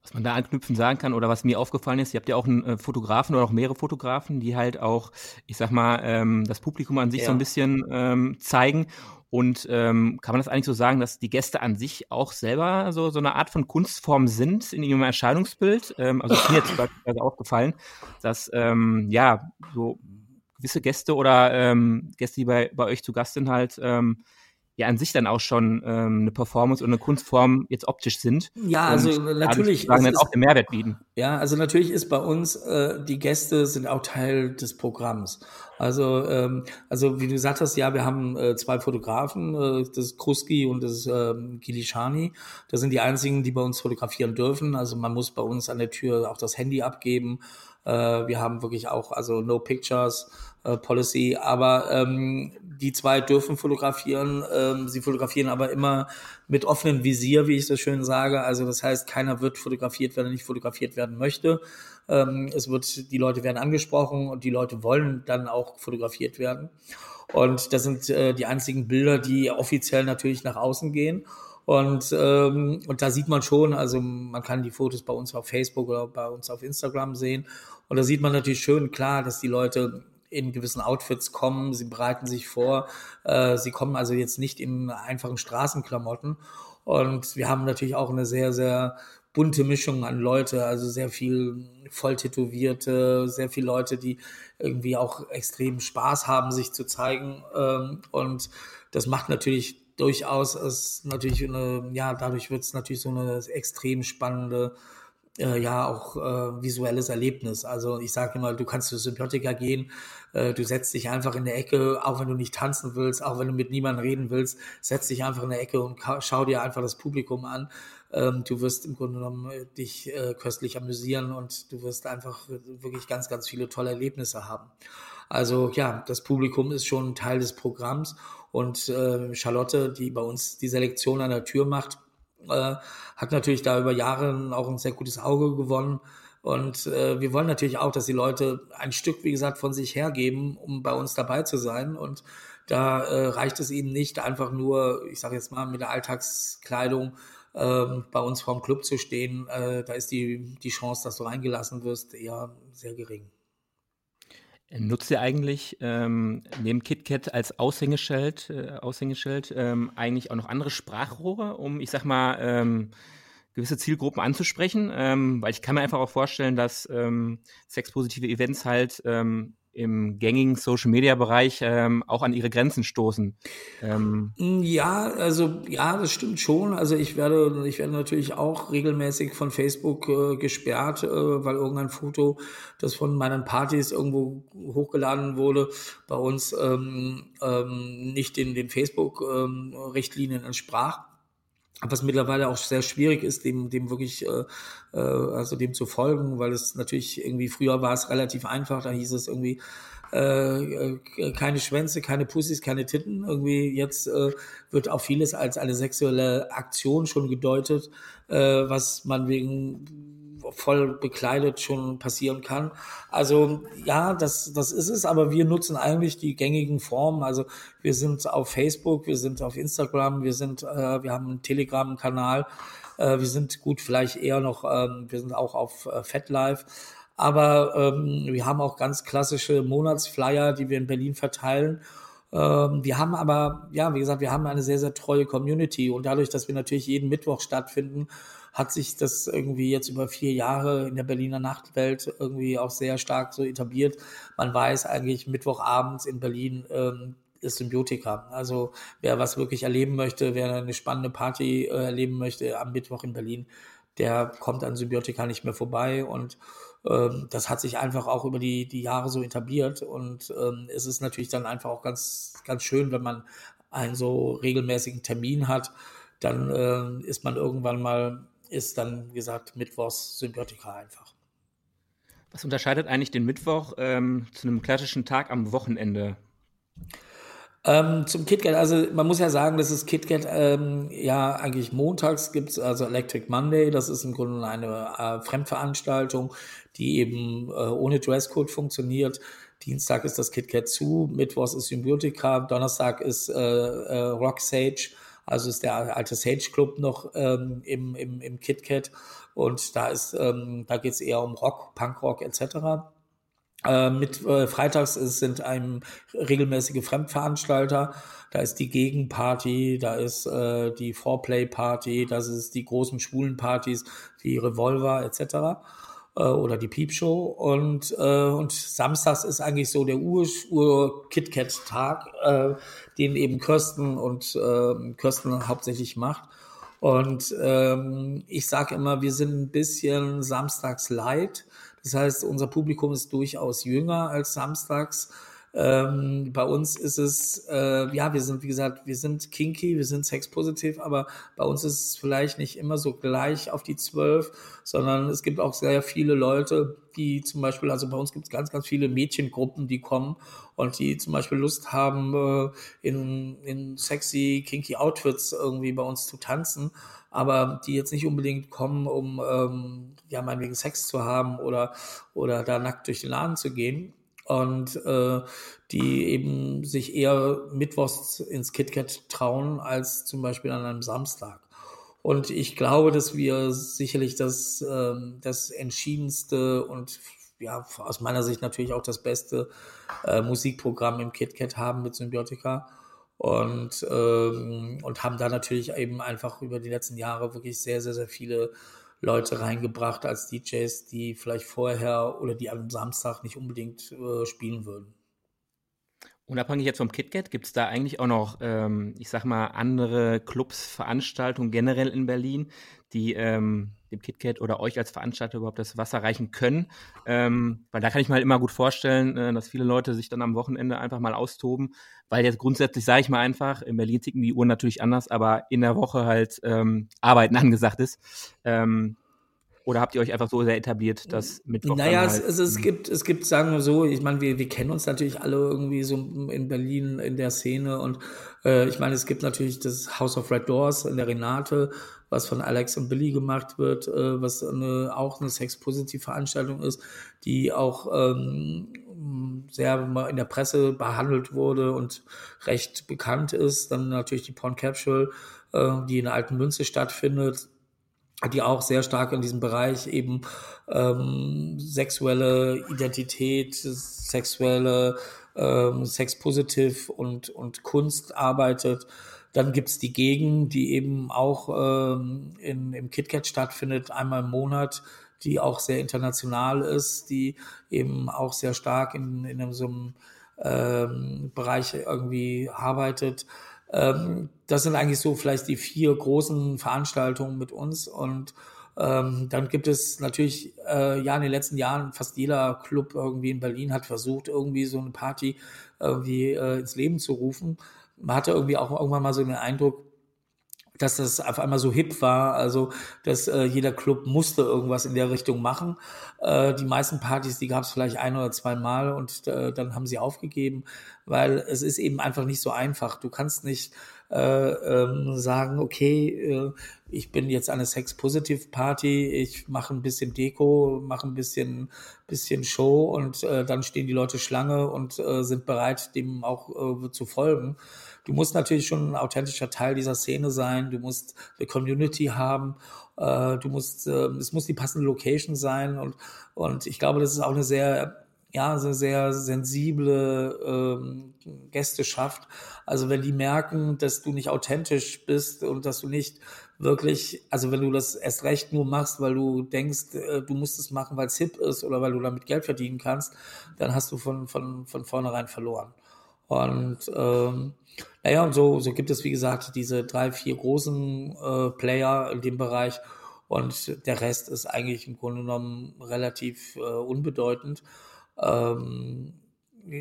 Was man da anknüpfen sagen kann oder was mir aufgefallen ist, ihr habt ja auch einen äh, Fotografen oder auch mehrere Fotografen, die halt auch, ich sag mal, ähm, das Publikum an sich ja. so ein bisschen ähm, zeigen. Und ähm, kann man das eigentlich so sagen, dass die Gäste an sich auch selber so, so eine Art von Kunstform sind in ihrem Erscheinungsbild? Ähm, also ist mir jetzt beispielsweise aufgefallen, dass ähm, ja so gewisse Gäste oder ähm, Gäste, die bei, bei euch zu Gast sind, halt ähm, ja an sich dann auch schon ähm, eine Performance und eine Kunstform jetzt optisch sind. Ja, also natürlich. Sagen dann auch den Mehrwert bieten. Ja, also natürlich ist bei uns, äh, die Gäste sind auch Teil des Programms. Also, ähm, also wie du gesagt hast, ja, wir haben äh, zwei Fotografen, äh, das Kruski und das ähm, Kilishani. Das sind die einzigen, die bei uns fotografieren dürfen. Also man muss bei uns an der Tür auch das Handy abgeben. Äh, wir haben wirklich auch also No Pictures äh, Policy, aber ähm, die zwei dürfen fotografieren. Ähm, sie fotografieren aber immer mit offenem Visier, wie ich so schön sage. Also das heißt, keiner wird fotografiert, wenn er nicht fotografiert werden möchte. Ähm, es wird, die Leute werden angesprochen und die Leute wollen dann auch fotografiert werden. Und das sind äh, die einzigen Bilder, die offiziell natürlich nach außen gehen. Und, ähm, und da sieht man schon, also man kann die Fotos bei uns auf Facebook oder bei uns auf Instagram sehen. Und da sieht man natürlich schön klar, dass die Leute in gewissen Outfits kommen, sie bereiten sich vor, äh, sie kommen also jetzt nicht in einfachen Straßenklamotten. Und wir haben natürlich auch eine sehr, sehr bunte Mischung an Leute, also sehr viel voll tätowierte, sehr viele Leute, die irgendwie auch extrem Spaß haben, sich zu zeigen. Ähm, und das macht natürlich durchaus ist natürlich eine, ja, dadurch wird es natürlich so eine extrem spannende, äh, ja, auch äh, visuelles Erlebnis. Also ich sage immer, du kannst zu Symbiotika gehen, äh, du setzt dich einfach in der Ecke, auch wenn du nicht tanzen willst, auch wenn du mit niemandem reden willst, setz dich einfach in der Ecke und schau dir einfach das Publikum an. Ähm, du wirst im Grunde genommen äh, dich äh, köstlich amüsieren und du wirst einfach wirklich ganz, ganz viele tolle Erlebnisse haben. Also ja, das Publikum ist schon Teil des Programms und äh, Charlotte, die bei uns die Selektion an der Tür macht, äh, hat natürlich da über Jahre auch ein sehr gutes Auge gewonnen. Und äh, wir wollen natürlich auch, dass die Leute ein Stück, wie gesagt, von sich hergeben, um bei uns dabei zu sein. Und da äh, reicht es ihnen nicht, einfach nur, ich sage jetzt mal, mit der Alltagskleidung äh, bei uns vorm Club zu stehen. Äh, da ist die, die Chance, dass du reingelassen wirst, eher sehr gering. Nutzt ihr eigentlich ähm, neben KitKat als Aushängeschild, äh, Aushängeschild ähm, eigentlich auch noch andere Sprachrohre, um, ich sag mal, ähm, gewisse Zielgruppen anzusprechen? Ähm, weil ich kann mir einfach auch vorstellen, dass ähm, sexpositive Events halt ähm, im gängigen Social-Media-Bereich ähm, auch an ihre Grenzen stoßen. Ähm ja, also ja, das stimmt schon. Also ich werde, ich werde natürlich auch regelmäßig von Facebook äh, gesperrt, äh, weil irgendein Foto, das von meinen Partys irgendwo hochgeladen wurde, bei uns ähm, ähm, nicht den, den Facebook-Richtlinien ähm, entsprach was mittlerweile auch sehr schwierig ist, dem, dem wirklich, äh, äh, also dem zu folgen, weil es natürlich irgendwie früher war es relativ einfach, da hieß es irgendwie äh, äh, keine Schwänze, keine Pussys, keine Titten. Irgendwie jetzt äh, wird auch vieles als eine sexuelle Aktion schon gedeutet, äh, was man wegen voll bekleidet schon passieren kann. Also ja, das, das ist es, aber wir nutzen eigentlich die gängigen Formen. Also wir sind auf Facebook, wir sind auf Instagram, wir sind, äh, wir haben einen Telegram-Kanal, äh, wir sind gut vielleicht eher noch, ähm, wir sind auch auf äh, FetLife. Aber ähm, wir haben auch ganz klassische Monatsflyer, die wir in Berlin verteilen. Ähm, wir haben aber, ja, wie gesagt, wir haben eine sehr, sehr treue Community und dadurch, dass wir natürlich jeden Mittwoch stattfinden, hat sich das irgendwie jetzt über vier Jahre in der Berliner Nachtwelt irgendwie auch sehr stark so etabliert. Man weiß eigentlich Mittwochabends in Berlin ähm, ist Symbiotika. Also wer was wirklich erleben möchte, wer eine spannende Party äh, erleben möchte am Mittwoch in Berlin, der kommt an Symbiotika nicht mehr vorbei und ähm, das hat sich einfach auch über die, die Jahre so etabliert und ähm, es ist natürlich dann einfach auch ganz, ganz schön, wenn man einen so regelmäßigen Termin hat, dann äh, ist man irgendwann mal ist dann, wie gesagt, Mittwochs Symbiotika einfach. Was unterscheidet eigentlich den Mittwoch ähm, zu einem klassischen Tag am Wochenende? Ähm, zum KitKat, also man muss ja sagen, dass es KitKat ähm, ja eigentlich montags gibt, also Electric Monday, das ist im Grunde eine äh, Fremdveranstaltung, die eben äh, ohne Dresscode funktioniert. Dienstag ist das KitKat zu, Mittwochs ist Symbiotika, Donnerstag ist äh, äh, Rock Sage also ist der alte Sage Club noch ähm, im, im, im KitKat und da ist, ähm, da geht es eher um Rock, Punkrock etc. Äh, mit äh, Freitags ist, sind ein regelmäßige Fremdveranstalter. Da ist die Gegenparty, da ist äh, die Foreplay-Party, das ist die großen schwulen Partys wie Revolver etc äh, oder die Piepshow. Und, äh, und samstags ist eigentlich so der Ur-KitKat-Tag, äh, den eben Kirsten und äh, Kirsten hauptsächlich macht. Und ähm, ich sage immer, wir sind ein bisschen samstags light. Das heißt, unser Publikum ist durchaus jünger als samstags. Ähm, bei uns ist es, äh, ja, wir sind, wie gesagt, wir sind kinky, wir sind sexpositiv, aber bei uns ist es vielleicht nicht immer so gleich auf die zwölf, sondern es gibt auch sehr viele Leute, die zum Beispiel, also bei uns gibt es ganz, ganz viele Mädchengruppen, die kommen und die zum Beispiel Lust haben, äh, in, in sexy, kinky Outfits irgendwie bei uns zu tanzen aber die jetzt nicht unbedingt kommen, um ähm, ja meinetwegen Sex zu haben oder oder da nackt durch den Laden zu gehen, und äh, die eben sich eher mittwochs ins KitKat trauen als zum Beispiel an einem Samstag. Und ich glaube, dass wir sicherlich das, äh, das entschiedenste und ja, aus meiner Sicht natürlich auch das beste äh, Musikprogramm im KitKat haben mit Symbiotika. Und, ähm, und haben da natürlich eben einfach über die letzten Jahre wirklich sehr, sehr, sehr viele Leute reingebracht als DJs, die vielleicht vorher oder die am Samstag nicht unbedingt äh, spielen würden. Unabhängig jetzt vom KitKat, gibt es da eigentlich auch noch, ähm, ich sag mal, andere Clubs, Veranstaltungen generell in Berlin, die ähm, dem KitKat oder euch als Veranstalter überhaupt das Wasser reichen können? Ähm, weil da kann ich mir halt immer gut vorstellen, äh, dass viele Leute sich dann am Wochenende einfach mal austoben, weil jetzt grundsätzlich, sage ich mal einfach, in Berlin ticken die Uhren natürlich anders, aber in der Woche halt ähm, Arbeiten angesagt ist. Ähm, oder habt ihr euch einfach so sehr etabliert, dass Mittwoch Naja, halt, es, es, gibt, es gibt, sagen wir so, ich meine, wir, wir kennen uns natürlich alle irgendwie so in Berlin in der Szene und äh, ich meine, es gibt natürlich das House of Red Doors in der Renate, was von Alex und Billy gemacht wird, äh, was eine, auch eine Sex-Positiv-Veranstaltung ist, die auch ähm, sehr in der Presse behandelt wurde und recht bekannt ist. Dann natürlich die Porn Capsule, äh, die in der Alten Münze stattfindet die auch sehr stark in diesem Bereich eben ähm, sexuelle Identität, sexuelle ähm, Sexpositiv und, und Kunst arbeitet. Dann gibt's die Gegend, die eben auch ähm, in, im KitKat stattfindet, einmal im Monat, die auch sehr international ist, die eben auch sehr stark in, in so einem ähm, Bereich irgendwie arbeitet. Ähm, das sind eigentlich so vielleicht die vier großen Veranstaltungen mit uns und ähm, dann gibt es natürlich, äh, ja, in den letzten Jahren fast jeder Club irgendwie in Berlin hat versucht, irgendwie so eine Party irgendwie äh, ins Leben zu rufen. Man hatte irgendwie auch irgendwann mal so den Eindruck, dass das auf einmal so hip war, also dass äh, jeder Club musste irgendwas in der Richtung machen. Äh, die meisten Partys, die gab es vielleicht ein oder zwei Mal und äh, dann haben sie aufgegeben, weil es ist eben einfach nicht so einfach. Du kannst nicht äh, ähm, sagen, okay, äh, ich bin jetzt eine Sex-Positive-Party, ich mache ein bisschen Deko, mache ein bisschen, bisschen Show und äh, dann stehen die Leute Schlange und äh, sind bereit, dem auch äh, zu folgen. Du musst natürlich schon ein authentischer Teil dieser Szene sein, du musst eine Community haben, äh, du musst, äh, es muss die passende Location sein. Und, und ich glaube, das ist auch eine sehr ja, so sehr sensible ähm, Gästeschaft. Also wenn die merken, dass du nicht authentisch bist und dass du nicht wirklich, also wenn du das erst recht nur machst, weil du denkst, äh, du musst es machen, weil es hip ist oder weil du damit Geld verdienen kannst, dann hast du von, von, von vornherein verloren. Und ähm, naja, und so, so gibt es, wie gesagt, diese drei, vier großen äh, Player in dem Bereich. Und der Rest ist eigentlich im Grunde genommen relativ äh, unbedeutend. Ähm,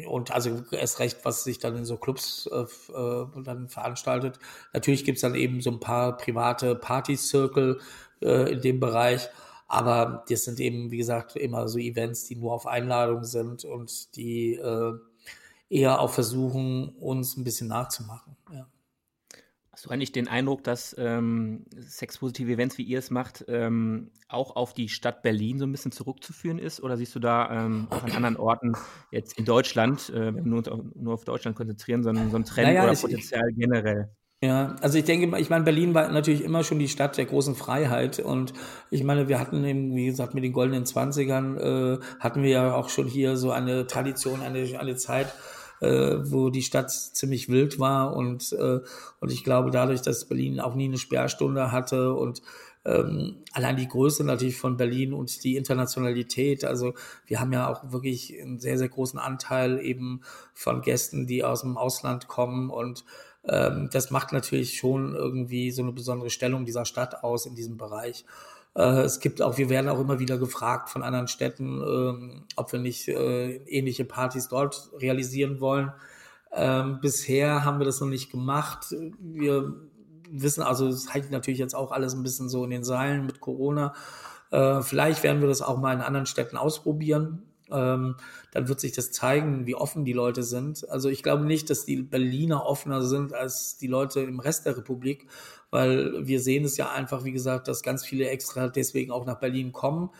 und also erst recht, was sich dann in so Clubs äh, äh, dann veranstaltet. Natürlich gibt's dann eben so ein paar private Party-Circle äh, in dem Bereich, aber das sind eben, wie gesagt, immer so Events, die nur auf Einladung sind und die äh, eher auch versuchen, uns ein bisschen nachzumachen. Du eigentlich den Eindruck, dass ähm, sexpositive Events, wie ihr es macht, ähm, auch auf die Stadt Berlin so ein bisschen zurückzuführen ist? Oder siehst du da ähm, auch an anderen Orten jetzt in Deutschland, äh, wenn wir uns nur auf Deutschland konzentrieren, so, so ein Trend naja, oder Potenzial ich, generell? Ja, also ich denke, ich meine, Berlin war natürlich immer schon die Stadt der großen Freiheit und ich meine, wir hatten eben, wie gesagt, mit den goldenen Zwanzigern äh, hatten wir ja auch schon hier so eine Tradition, eine, eine Zeit, äh, wo die Stadt ziemlich wild war und, äh, und ich glaube dadurch, dass Berlin auch nie eine Sperrstunde hatte und ähm, allein die Größe natürlich von Berlin und die Internationalität. Also wir haben ja auch wirklich einen sehr, sehr großen Anteil eben von Gästen, die aus dem Ausland kommen und ähm, das macht natürlich schon irgendwie so eine besondere Stellung dieser Stadt aus in diesem Bereich. Äh, es gibt auch, wir werden auch immer wieder gefragt von anderen Städten, ähm, ob wir nicht äh, ähnliche Partys dort realisieren wollen. Ähm, bisher haben wir das noch nicht gemacht. Wir wissen, also es hält natürlich jetzt auch alles ein bisschen so in den Seilen mit Corona. Äh, vielleicht werden wir das auch mal in anderen Städten ausprobieren. Ähm, dann wird sich das zeigen, wie offen die Leute sind. Also ich glaube nicht, dass die Berliner offener sind als die Leute im Rest der Republik weil wir sehen es ja einfach, wie gesagt, dass ganz viele extra deswegen auch nach Berlin kommen.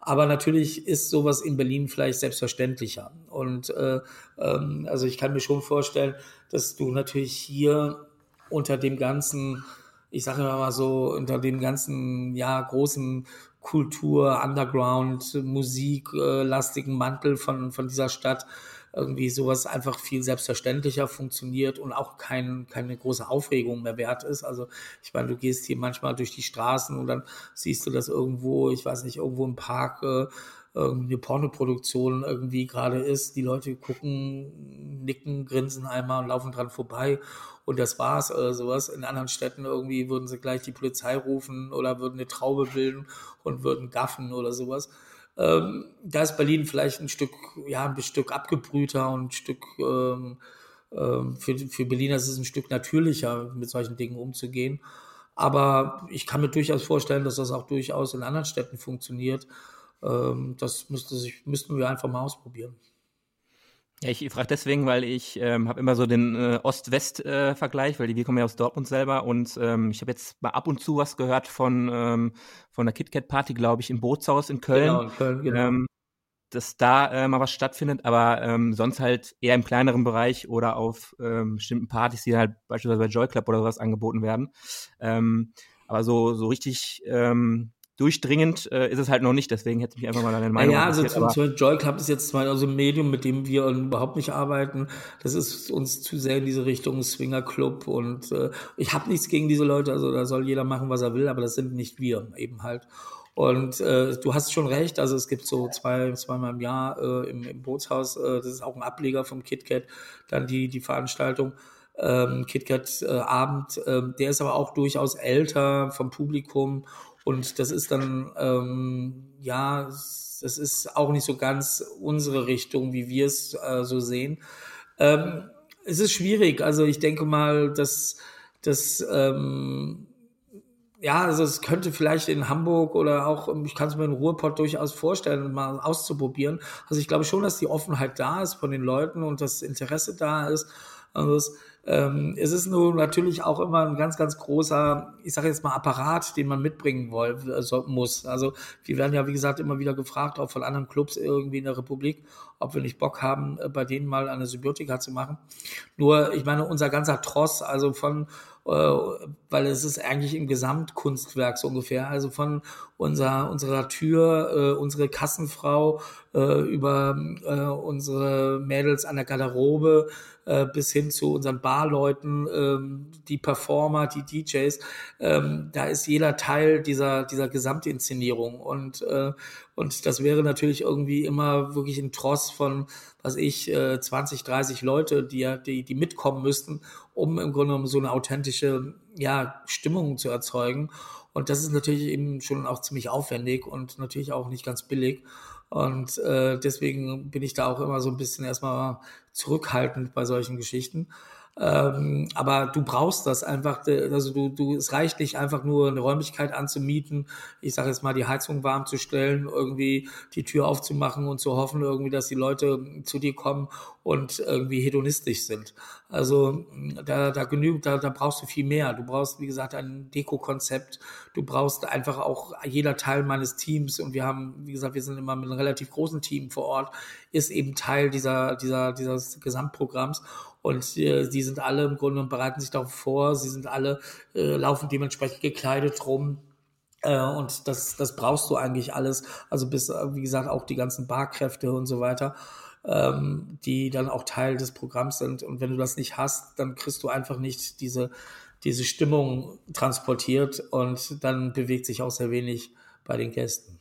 Aber natürlich ist sowas in Berlin vielleicht selbstverständlicher. Und äh, ähm, also ich kann mir schon vorstellen, dass du natürlich hier unter dem ganzen, ich sage mal so, unter dem ganzen, ja, großen Kultur, Underground, Musik, äh, lastigen Mantel von, von dieser Stadt irgendwie sowas einfach viel selbstverständlicher funktioniert und auch kein, keine große Aufregung mehr wert ist. Also ich meine, du gehst hier manchmal durch die Straßen und dann siehst du das irgendwo, ich weiß nicht, irgendwo im Park äh, eine Pornoproduktion irgendwie gerade ist. Die Leute gucken, nicken, grinsen einmal und laufen dran vorbei und das war's oder sowas. In anderen Städten irgendwie würden sie gleich die Polizei rufen oder würden eine Traube bilden und würden gaffen oder sowas. Ähm, da ist Berlin vielleicht ein Stück, ja, ein Stück abgebrühter und ein Stück, ähm, ähm, für, für Berliner ist es ein Stück natürlicher, mit solchen Dingen umzugehen. Aber ich kann mir durchaus vorstellen, dass das auch durchaus in anderen Städten funktioniert. Ähm, das müsste sich, müssten wir einfach mal ausprobieren. Ja, ich frage deswegen, weil ich ähm, habe immer so den äh, Ost-West-Vergleich, äh, weil die, wir kommen ja aus Dortmund selber und ähm, ich habe jetzt mal ab und zu was gehört von ähm, von der KitKat-Party, glaube ich, im Bootshaus in Köln. Genau, in Köln, genau. Ähm, dass da äh, mal was stattfindet, aber ähm, sonst halt eher im kleineren Bereich oder auf ähm, bestimmten Partys, die halt beispielsweise bei Joy Club oder sowas angeboten werden. Ähm, aber so so richtig ähm, durchdringend äh, ist es halt noch nicht, deswegen hätte ich mich einfach mal deine Meinung Ja, also zum, zum Joy Club ist jetzt mal also ein Medium, mit dem wir überhaupt nicht arbeiten. Das ist uns zu sehr in diese Richtung Swinger Club und äh, ich habe nichts gegen diese Leute, also da soll jeder machen, was er will, aber das sind nicht wir eben halt. Und äh, du hast schon recht, also es gibt so zwei, zweimal im Jahr äh, im, im Bootshaus, äh, das ist auch ein Ableger vom KitKat, dann die, die Veranstaltung. Ähm, KitKat äh, Abend, äh, der ist aber auch durchaus älter vom Publikum und das ist dann, ähm, ja, das ist auch nicht so ganz unsere Richtung, wie wir es äh, so sehen. Ähm, es ist schwierig, also ich denke mal, dass, dass ähm, ja, also es könnte vielleicht in Hamburg oder auch, ich kann es mir in Ruhrpott durchaus vorstellen, mal auszuprobieren. Also ich glaube schon, dass die Offenheit da ist von den Leuten und das Interesse da ist. Also es, ähm, es ist nur natürlich auch immer ein ganz, ganz großer, ich sage jetzt mal, Apparat, den man mitbringen wollen, also muss. Also wir werden ja, wie gesagt, immer wieder gefragt, auch von anderen Clubs irgendwie in der Republik, ob wir nicht Bock haben, äh, bei denen mal eine Symbiotika zu machen. Nur, ich meine, unser ganzer Tross, also von äh, weil es ist eigentlich im Gesamtkunstwerk so ungefähr. Also von unserer, unserer Tür, äh, unsere Kassenfrau, äh, über äh, unsere Mädels an der Garderobe, äh, bis hin zu unseren Barleuten, ähm, die Performer, die DJs. Ähm, da ist jeder Teil dieser, dieser Gesamtinszenierung. Und, äh, und das wäre natürlich irgendwie immer wirklich ein Tross von, was ich, äh, 20, 30 Leute, die, die, die mitkommen müssten, um im Grunde genommen so eine authentische ja, Stimmung zu erzeugen. Und das ist natürlich eben schon auch ziemlich aufwendig und natürlich auch nicht ganz billig. Und äh, deswegen bin ich da auch immer so ein bisschen erstmal zurückhaltend bei solchen Geschichten. Ähm, aber du brauchst das einfach, also du, du, es reicht nicht einfach nur eine Räumlichkeit anzumieten, ich sage jetzt mal die Heizung warm zu stellen, irgendwie die Tür aufzumachen und zu hoffen irgendwie, dass die Leute zu dir kommen und irgendwie hedonistisch sind. Also da, da genügt, da, da brauchst du viel mehr. Du brauchst, wie gesagt, ein Deko-Konzept. Du brauchst einfach auch jeder Teil meines Teams und wir haben, wie gesagt, wir sind immer mit einem relativ großen Team vor Ort, ist eben Teil dieser, dieser, dieses Gesamtprogramms. Und äh, die sind alle im Grunde und bereiten sich darauf vor. Sie sind alle, äh, laufen dementsprechend gekleidet rum. Äh, und das, das brauchst du eigentlich alles. Also bis, äh, wie gesagt, auch die ganzen Barkräfte und so weiter, ähm, die dann auch Teil des Programms sind. Und wenn du das nicht hast, dann kriegst du einfach nicht diese, diese Stimmung transportiert und dann bewegt sich auch sehr wenig bei den Gästen.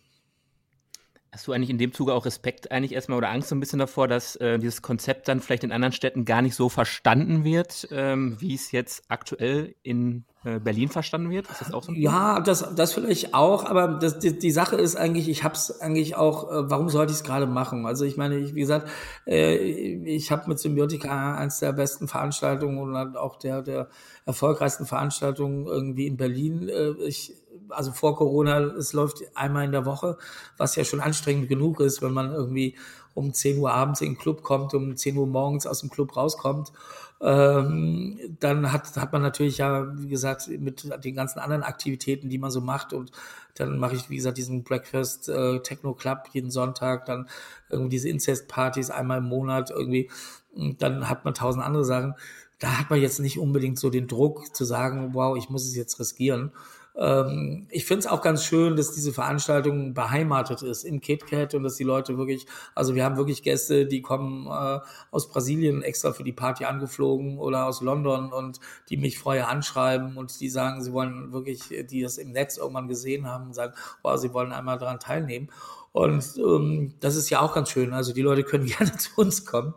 Hast du eigentlich in dem Zuge auch Respekt eigentlich erstmal oder Angst so ein bisschen davor, dass äh, dieses Konzept dann vielleicht in anderen Städten gar nicht so verstanden wird, ähm, wie es jetzt aktuell in äh, Berlin verstanden wird? Ist das auch so? ja, das, das vielleicht auch, aber das, die, die Sache ist eigentlich, ich habe es eigentlich auch, äh, warum sollte ich es gerade machen? Also ich meine, ich, wie gesagt, äh, ich habe mit Symbiotika eins der besten Veranstaltungen und auch der, der erfolgreichsten Veranstaltungen irgendwie in Berlin. Äh, ich also vor Corona, es läuft einmal in der Woche, was ja schon anstrengend genug ist, wenn man irgendwie um 10 Uhr abends in den Club kommt, um 10 Uhr morgens aus dem Club rauskommt. Ähm, dann hat, hat man natürlich ja, wie gesagt, mit den ganzen anderen Aktivitäten, die man so macht und dann mache ich, wie gesagt, diesen Breakfast äh, Techno Club jeden Sonntag, dann irgendwie diese Incest-Partys einmal im Monat irgendwie. Und dann hat man tausend andere Sachen. Da hat man jetzt nicht unbedingt so den Druck zu sagen, wow, ich muss es jetzt riskieren. Ähm, ich finde es auch ganz schön, dass diese Veranstaltung beheimatet ist im KitKat und dass die Leute wirklich, also wir haben wirklich Gäste, die kommen äh, aus Brasilien extra für die Party angeflogen oder aus London und die mich vorher anschreiben und die sagen, sie wollen wirklich, die das im Netz irgendwann gesehen haben und sagen, wow, sie wollen einmal daran teilnehmen. Und ähm, das ist ja auch ganz schön. Also die Leute können gerne zu uns kommen.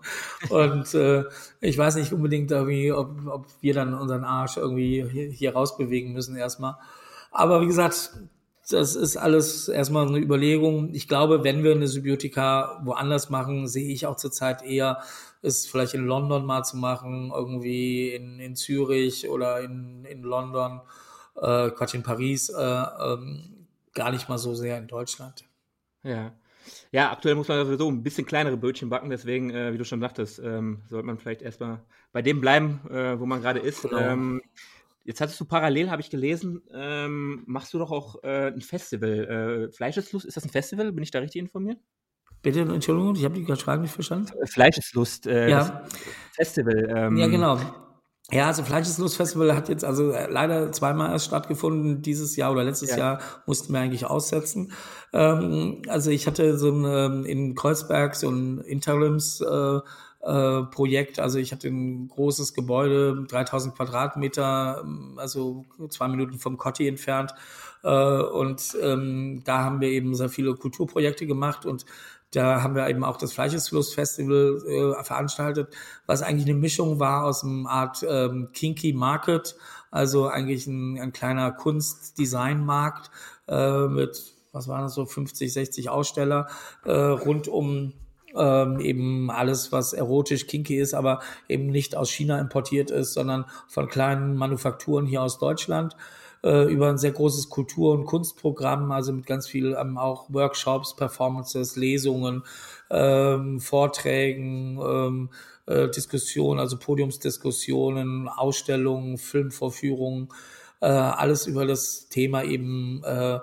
Und äh, ich weiß nicht unbedingt irgendwie, ob, ob wir dann unseren Arsch irgendwie hier, hier rausbewegen müssen erstmal. Aber wie gesagt, das ist alles erstmal eine Überlegung. Ich glaube, wenn wir eine Symbiotika woanders machen, sehe ich auch zurzeit eher, es vielleicht in London mal zu machen, irgendwie in, in Zürich oder in, in London, äh, Quatsch, in Paris, äh, ähm, gar nicht mal so sehr in Deutschland. Ja. Ja, aktuell muss man sowieso ein bisschen kleinere Brötchen backen, deswegen, äh, wie du schon sagtest, ähm, sollte man vielleicht erstmal bei dem bleiben, äh, wo man gerade ist. Genau. Ähm, Jetzt hattest du parallel, habe ich gelesen, ähm, machst du doch auch äh, ein Festival. Äh, Fleischeslust, ist das ein Festival? Bin ich da richtig informiert? Bitte, Entschuldigung, ich habe die Frage nicht verstanden. Äh, Fleischeslust, äh, ja. Festival. Ähm. Ja, genau. Ja, also Fleischeslust-Festival hat jetzt also äh, leider zweimal erst stattgefunden. Dieses Jahr oder letztes ja. Jahr mussten wir eigentlich aussetzen. Ähm, also ich hatte so ein, ähm, in Kreuzberg so ein Interims äh, äh, Projekt. Also ich hatte ein großes Gebäude, 3000 Quadratmeter, also zwei Minuten vom Cotti entfernt. Äh, und ähm, da haben wir eben sehr viele Kulturprojekte gemacht und da haben wir eben auch das Fleischesfluss-Festival äh, veranstaltet, was eigentlich eine Mischung war aus einem Art ähm, Kinky Market, also eigentlich ein, ein kleiner Kunst-Design-Markt mit, was waren das so, 50, 60 Aussteller rund um ähm, eben alles, was erotisch kinky ist, aber eben nicht aus China importiert ist, sondern von kleinen Manufakturen hier aus Deutschland äh, über ein sehr großes Kultur- und Kunstprogramm, also mit ganz viel ähm, auch Workshops, Performances, Lesungen, ähm, Vorträgen, ähm, äh, Diskussionen, also Podiumsdiskussionen, Ausstellungen, Filmvorführungen, äh, alles über das Thema eben äh,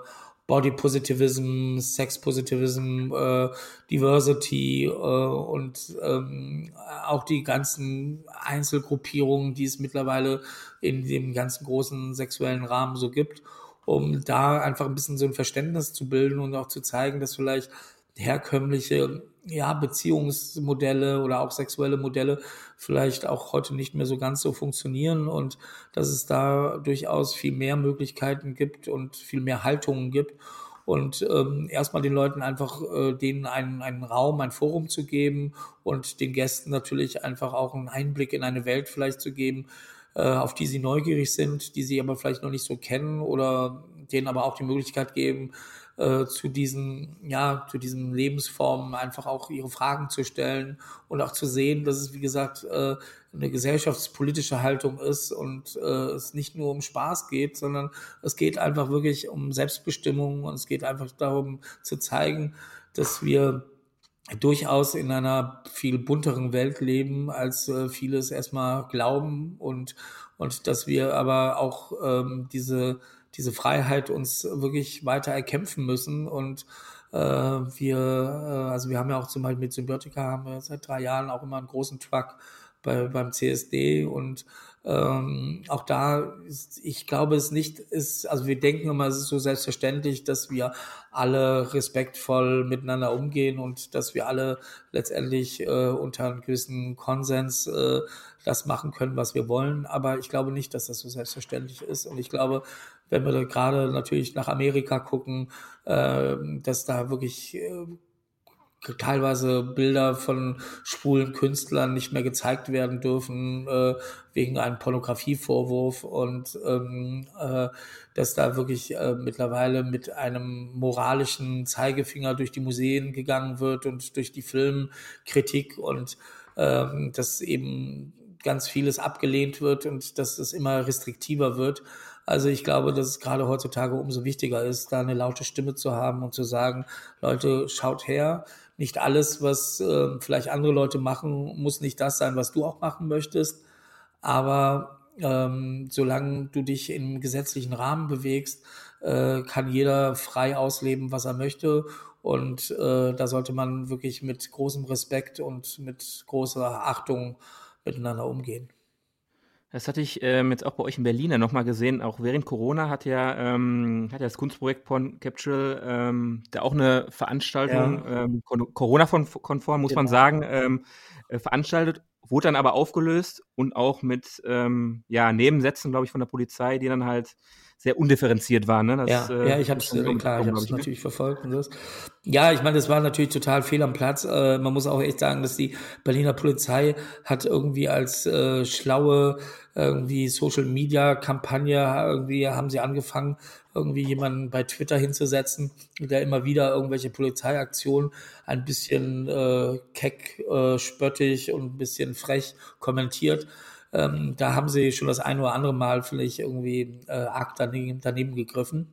Body Positivism, Sex Positivism, äh, Diversity äh, und ähm, auch die ganzen Einzelgruppierungen, die es mittlerweile in dem ganzen großen sexuellen Rahmen so gibt, um da einfach ein bisschen so ein Verständnis zu bilden und auch zu zeigen, dass vielleicht herkömmliche ja, Beziehungsmodelle oder auch sexuelle Modelle vielleicht auch heute nicht mehr so ganz so funktionieren und dass es da durchaus viel mehr Möglichkeiten gibt und viel mehr Haltungen gibt und ähm, erstmal den Leuten einfach äh, denen einen, einen Raum, ein Forum zu geben und den Gästen natürlich einfach auch einen Einblick in eine Welt vielleicht zu geben, äh, auf die sie neugierig sind, die sie aber vielleicht noch nicht so kennen oder denen aber auch die Möglichkeit geben, äh, zu diesen, ja, zu diesen Lebensformen einfach auch ihre Fragen zu stellen und auch zu sehen, dass es, wie gesagt, äh, eine gesellschaftspolitische Haltung ist und äh, es nicht nur um Spaß geht, sondern es geht einfach wirklich um Selbstbestimmung und es geht einfach darum zu zeigen, dass wir durchaus in einer viel bunteren Welt leben, als äh, viele es erstmal glauben und, und dass wir aber auch ähm, diese diese Freiheit uns wirklich weiter erkämpfen müssen. Und äh, wir, äh, also wir haben ja auch zum Beispiel mit Symbiotika haben wir seit drei Jahren auch immer einen großen Truck bei, beim CSD und ähm, auch da, ist, ich glaube es nicht ist, also wir denken immer, es ist so selbstverständlich, dass wir alle respektvoll miteinander umgehen und dass wir alle letztendlich äh, unter einem gewissen Konsens äh, das machen können, was wir wollen. Aber ich glaube nicht, dass das so selbstverständlich ist. Und ich glaube, wenn wir gerade natürlich nach Amerika gucken, äh, dass da wirklich äh, teilweise Bilder von schwulen Künstlern nicht mehr gezeigt werden dürfen äh, wegen einem Pornografievorwurf und ähm, äh, dass da wirklich äh, mittlerweile mit einem moralischen Zeigefinger durch die Museen gegangen wird und durch die Filmkritik und ähm, dass eben ganz vieles abgelehnt wird und dass es immer restriktiver wird. Also ich glaube, dass es gerade heutzutage umso wichtiger ist, da eine laute Stimme zu haben und zu sagen, Leute, schaut her, nicht alles, was äh, vielleicht andere Leute machen, muss nicht das sein, was du auch machen möchtest. Aber ähm, solange du dich im gesetzlichen Rahmen bewegst, äh, kann jeder frei ausleben, was er möchte. Und äh, da sollte man wirklich mit großem Respekt und mit großer Achtung miteinander umgehen. Das hatte ich ähm, jetzt auch bei euch in Berlin nochmal gesehen. Auch während Corona hat ja, ähm, hat ja das Kunstprojekt Porn Capture ähm, da auch eine Veranstaltung, ja. ähm, Corona-konform, muss genau. man sagen, ähm, äh, veranstaltet, wurde dann aber aufgelöst und auch mit ähm, ja, Nebensätzen, glaube ich, von der Polizei, die dann halt sehr undifferenziert war. Ne? Das, ja, äh, ja, ich habe es äh, klar, ich habe es ne? natürlich verfolgt und das. Ja, ich meine, das war natürlich total fehl am Platz. Äh, man muss auch echt sagen, dass die Berliner Polizei hat irgendwie als äh, schlaue irgendwie Social Media Kampagne irgendwie haben sie angefangen, irgendwie jemanden bei Twitter hinzusetzen, der immer wieder irgendwelche Polizeiaktionen ein bisschen äh, keck, äh, spöttig und ein bisschen frech kommentiert. Ähm, da haben sie schon das ein oder andere Mal vielleicht irgendwie äh, arg daneben, daneben gegriffen.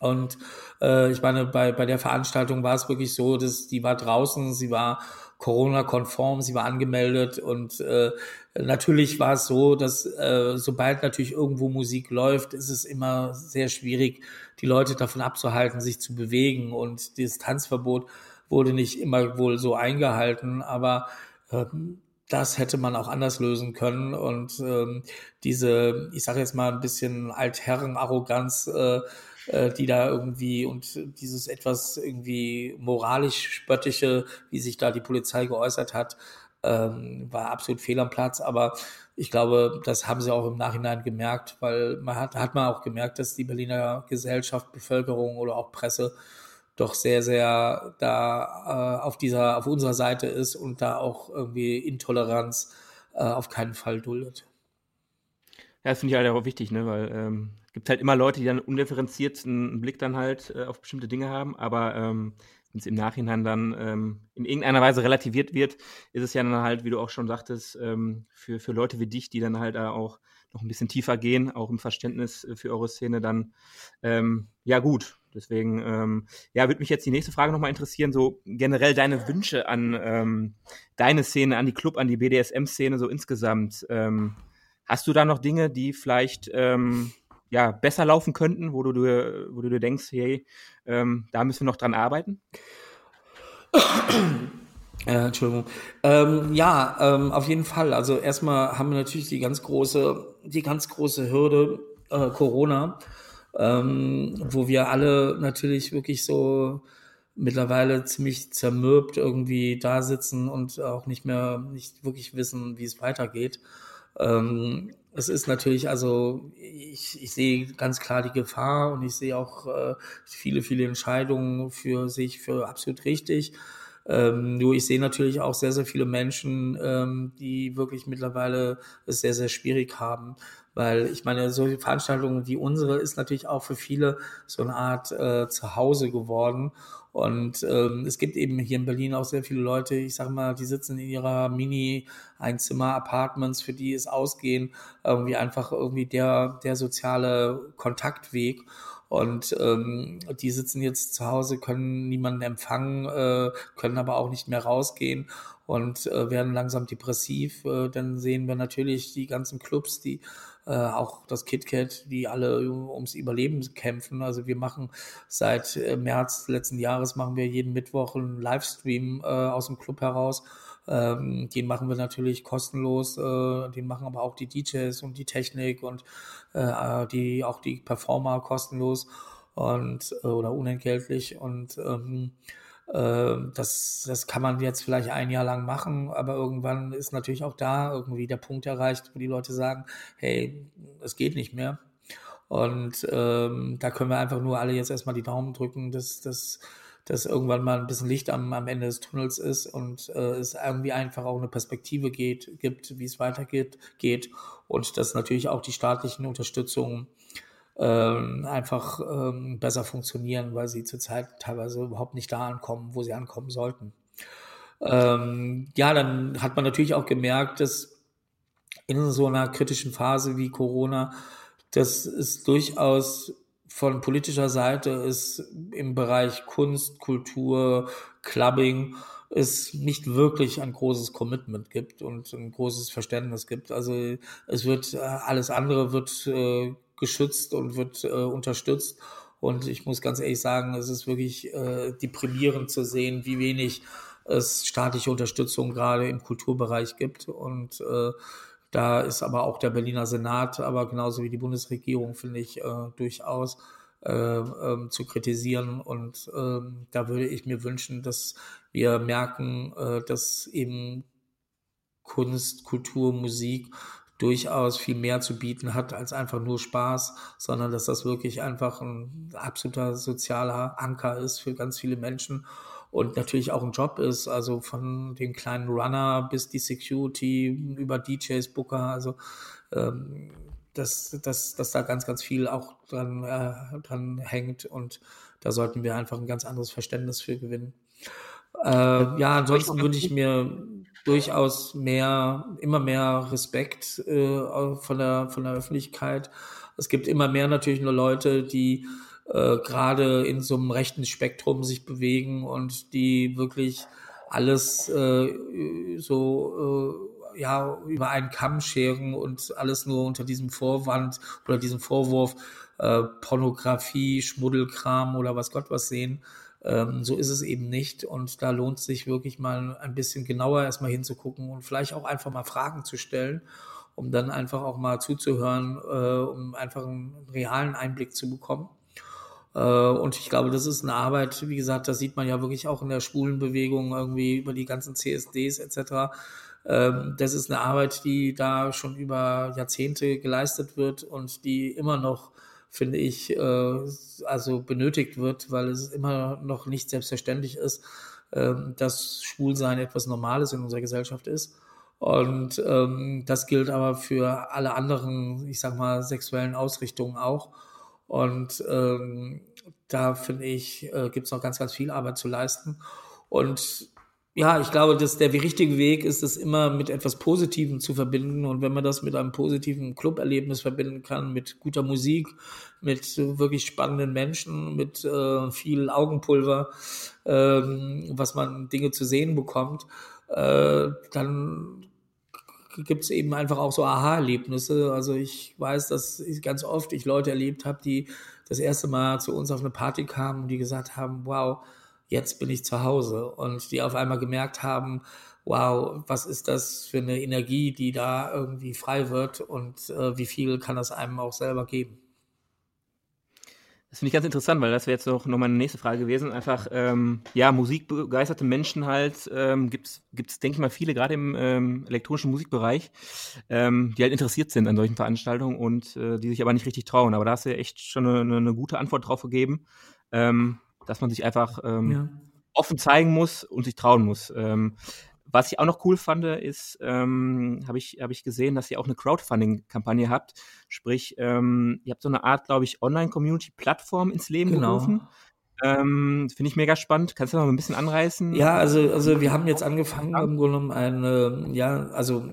Und äh, ich meine, bei, bei der Veranstaltung war es wirklich so, dass die war draußen, sie war Corona-konform, sie war angemeldet und äh, natürlich war es so, dass äh, sobald natürlich irgendwo Musik läuft, ist es immer sehr schwierig, die Leute davon abzuhalten, sich zu bewegen und dieses Tanzverbot wurde nicht immer wohl so eingehalten, aber ähm, das hätte man auch anders lösen können und ähm, diese, ich sage jetzt mal ein bisschen Altherren-Arroganz, äh, äh, die da irgendwie und dieses etwas irgendwie moralisch spöttische, wie sich da die Polizei geäußert hat, ähm, war absolut fehl am Platz. Aber ich glaube, das haben sie auch im Nachhinein gemerkt, weil man hat, hat man auch gemerkt, dass die Berliner Gesellschaft, Bevölkerung oder auch Presse doch sehr, sehr da äh, auf dieser, auf unserer Seite ist und da auch irgendwie Intoleranz äh, auf keinen Fall duldet. Ja, das finde ich halt auch wichtig, ne? weil ähm, gibt halt immer Leute, die dann undifferenziert einen Blick dann halt äh, auf bestimmte Dinge haben, aber ähm, wenn es im Nachhinein dann ähm, in irgendeiner Weise relativiert wird, ist es ja dann halt, wie du auch schon sagtest, ähm, für, für Leute wie dich, die dann halt auch noch ein bisschen tiefer gehen, auch im Verständnis äh, für eure Szene, dann ähm, ja gut. Deswegen, ähm, ja, würde mich jetzt die nächste Frage nochmal interessieren, so generell deine Wünsche an ähm, deine Szene, an die Club, an die BDSM-Szene so insgesamt. Ähm, hast du da noch Dinge, die vielleicht ähm, ja, besser laufen könnten, wo du, dir, wo du dir denkst, hey, ähm, da müssen wir noch dran arbeiten? Äh, Entschuldigung. Ähm, ja, ähm, auf jeden Fall. Also erstmal haben wir natürlich die ganz große, die ganz große Hürde äh, Corona, ähm, wo wir alle natürlich wirklich so mittlerweile ziemlich zermürbt irgendwie da sitzen und auch nicht mehr, nicht wirklich wissen, wie es weitergeht. Ähm, es ist natürlich, also ich, ich sehe ganz klar die Gefahr und ich sehe auch äh, viele, viele Entscheidungen für sich für absolut richtig. Ähm, nur ich sehe natürlich auch sehr, sehr viele Menschen, ähm, die wirklich mittlerweile es sehr, sehr schwierig haben. Weil ich meine, solche Veranstaltungen wie unsere ist natürlich auch für viele so eine Art äh, Zuhause geworden. Und ähm, es gibt eben hier in Berlin auch sehr viele Leute, ich sage mal, die sitzen in ihrer Mini-Einzimmer-Apartments, für die es ausgehen, irgendwie einfach irgendwie der, der soziale Kontaktweg. Und ähm, die sitzen jetzt zu Hause, können niemanden empfangen, äh, können aber auch nicht mehr rausgehen und äh, werden langsam depressiv. Äh, dann sehen wir natürlich die ganzen Clubs, die äh, auch das KitKat, die alle ums Überleben kämpfen. Also wir machen seit äh, März letzten Jahres machen wir jeden Mittwoch einen Livestream äh, aus dem Club heraus. Ähm, den machen wir natürlich kostenlos, äh, den machen aber auch die DJs und die Technik und äh, die auch die Performer kostenlos und äh, oder unentgeltlich und ähm, ähm, das, das kann man jetzt vielleicht ein Jahr lang machen, aber irgendwann ist natürlich auch da irgendwie der Punkt erreicht, wo die Leute sagen, hey, es geht nicht mehr. Und ähm, da können wir einfach nur alle jetzt erstmal die Daumen drücken, dass, dass, dass irgendwann mal ein bisschen Licht am, am Ende des Tunnels ist und äh, es irgendwie einfach auch eine Perspektive geht, gibt, wie es weitergeht geht und dass natürlich auch die staatlichen Unterstützungen ähm, einfach ähm, besser funktionieren, weil sie zurzeit teilweise überhaupt nicht da ankommen, wo sie ankommen sollten. Ähm, ja, dann hat man natürlich auch gemerkt, dass in so einer kritischen Phase wie Corona, dass es durchaus von politischer Seite ist im Bereich Kunst, Kultur, Clubbing es nicht wirklich ein großes Commitment gibt und ein großes Verständnis gibt. Also es wird äh, alles andere wird äh, geschützt und wird äh, unterstützt. Und ich muss ganz ehrlich sagen, es ist wirklich äh, deprimierend zu sehen, wie wenig es staatliche Unterstützung gerade im Kulturbereich gibt. Und äh, da ist aber auch der Berliner Senat, aber genauso wie die Bundesregierung, finde ich, äh, durchaus äh, ähm, zu kritisieren. Und äh, da würde ich mir wünschen, dass wir merken, äh, dass eben Kunst, Kultur, Musik durchaus viel mehr zu bieten hat als einfach nur Spaß, sondern dass das wirklich einfach ein absoluter sozialer Anker ist für ganz viele Menschen und natürlich auch ein Job ist, also von den kleinen Runner bis die Security über DJs, Booker, also ähm, dass, dass, dass da ganz, ganz viel auch dran, äh, dran hängt und da sollten wir einfach ein ganz anderes Verständnis für gewinnen. Äh, ja, ansonsten würde ich mir durchaus mehr, immer mehr Respekt äh, von, der, von der Öffentlichkeit. Es gibt immer mehr natürlich nur Leute, die äh, gerade in so einem rechten Spektrum sich bewegen und die wirklich alles äh, so äh, ja über einen Kamm scheren und alles nur unter diesem Vorwand oder diesem Vorwurf äh, Pornografie, Schmuddelkram oder was Gott was sehen. Ähm, so ist es eben nicht. Und da lohnt sich wirklich mal ein bisschen genauer erstmal hinzugucken und vielleicht auch einfach mal Fragen zu stellen, um dann einfach auch mal zuzuhören, äh, um einfach einen realen Einblick zu bekommen. Äh, und ich glaube, das ist eine Arbeit, wie gesagt, das sieht man ja wirklich auch in der schwulen Bewegung irgendwie über die ganzen CSDs etc. Ähm, das ist eine Arbeit, die da schon über Jahrzehnte geleistet wird und die immer noch finde ich, äh, also benötigt wird, weil es immer noch nicht selbstverständlich ist, äh, dass Schwulsein etwas Normales in unserer Gesellschaft ist. Und ähm, das gilt aber für alle anderen, ich sag mal, sexuellen Ausrichtungen auch. Und ähm, da finde ich, äh, gibt es noch ganz, ganz viel Arbeit zu leisten. Und ja, ich glaube, dass der richtige Weg ist, das immer mit etwas Positivem zu verbinden. Und wenn man das mit einem positiven Cluberlebnis verbinden kann, mit guter Musik, mit wirklich spannenden Menschen, mit äh, viel Augenpulver, äh, was man Dinge zu sehen bekommt, äh, dann gibt es eben einfach auch so Aha-Erlebnisse. Also ich weiß, dass ich ganz oft ich Leute erlebt habe, die das erste Mal zu uns auf eine Party kamen und die gesagt haben, wow, jetzt bin ich zu Hause. Und die auf einmal gemerkt haben, wow, was ist das für eine Energie, die da irgendwie frei wird und äh, wie viel kann das einem auch selber geben. Das finde ich ganz interessant, weil das wäre jetzt noch, noch meine nächste Frage gewesen. Einfach, ähm, ja, musikbegeisterte Menschen halt, ähm, gibt es, denke ich mal, viele, gerade im ähm, elektronischen Musikbereich, ähm, die halt interessiert sind an solchen Veranstaltungen und äh, die sich aber nicht richtig trauen. Aber da hast du ja echt schon eine, eine gute Antwort drauf gegeben. Ähm, dass man sich einfach ähm, ja. offen zeigen muss und sich trauen muss. Was ich auch noch cool fand, ist, ähm, habe ich, hab ich gesehen, dass ihr auch eine Crowdfunding-Kampagne habt. Sprich, ähm, ihr habt so eine Art, glaube ich, Online-Community-Plattform ins Leben genau. gerufen. Ähm, Finde ich mega spannend. Kannst du noch ein bisschen anreißen? Ja, also, also wir haben jetzt angefangen, im Grunde genommen eine, ja, also,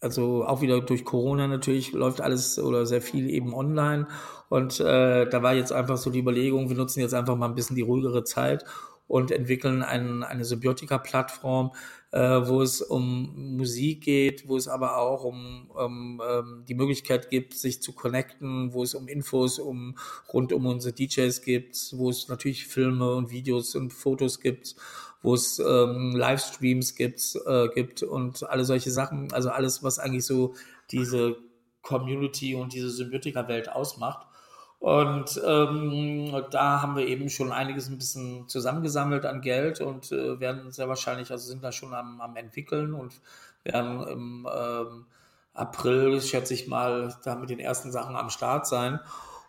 also auch wieder durch Corona natürlich läuft alles oder sehr viel eben online. Und äh, da war jetzt einfach so die Überlegung, wir nutzen jetzt einfach mal ein bisschen die ruhigere Zeit und entwickeln ein, eine Symbiotika-Plattform, äh, wo es um Musik geht, wo es aber auch um, um ähm, die Möglichkeit gibt, sich zu connecten, wo es um Infos um rund um unsere DJs gibt, wo es natürlich Filme und Videos und Fotos gibt, wo es ähm, Livestreams gibt, äh, gibt und alle solche Sachen, also alles, was eigentlich so diese Community und diese Symbiotika-Welt ausmacht. Und ähm, da haben wir eben schon einiges ein bisschen zusammengesammelt an Geld und äh, werden sehr wahrscheinlich, also sind da schon am, am entwickeln und werden im ähm, April, schätze ich mal, da mit den ersten Sachen am Start sein.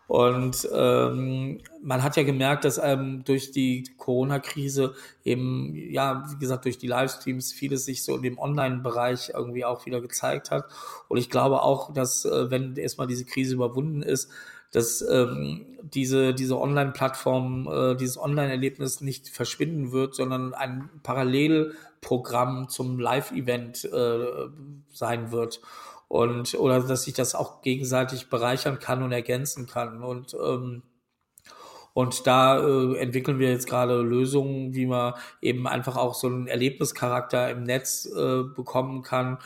Und ähm, man hat ja gemerkt, dass ähm, durch die Corona-Krise eben, ja, wie gesagt, durch die Livestreams vieles sich so in dem Online-Bereich irgendwie auch wieder gezeigt hat. Und ich glaube auch, dass, äh, wenn erstmal diese Krise überwunden ist, dass ähm, diese, diese Online-Plattform, äh, dieses Online-Erlebnis nicht verschwinden wird, sondern ein Parallelprogramm zum Live-Event äh, sein wird. Und oder dass sich das auch gegenseitig bereichern kann und ergänzen kann. Und ähm, und da äh, entwickeln wir jetzt gerade Lösungen, wie man eben einfach auch so einen Erlebnischarakter im Netz äh, bekommen kann,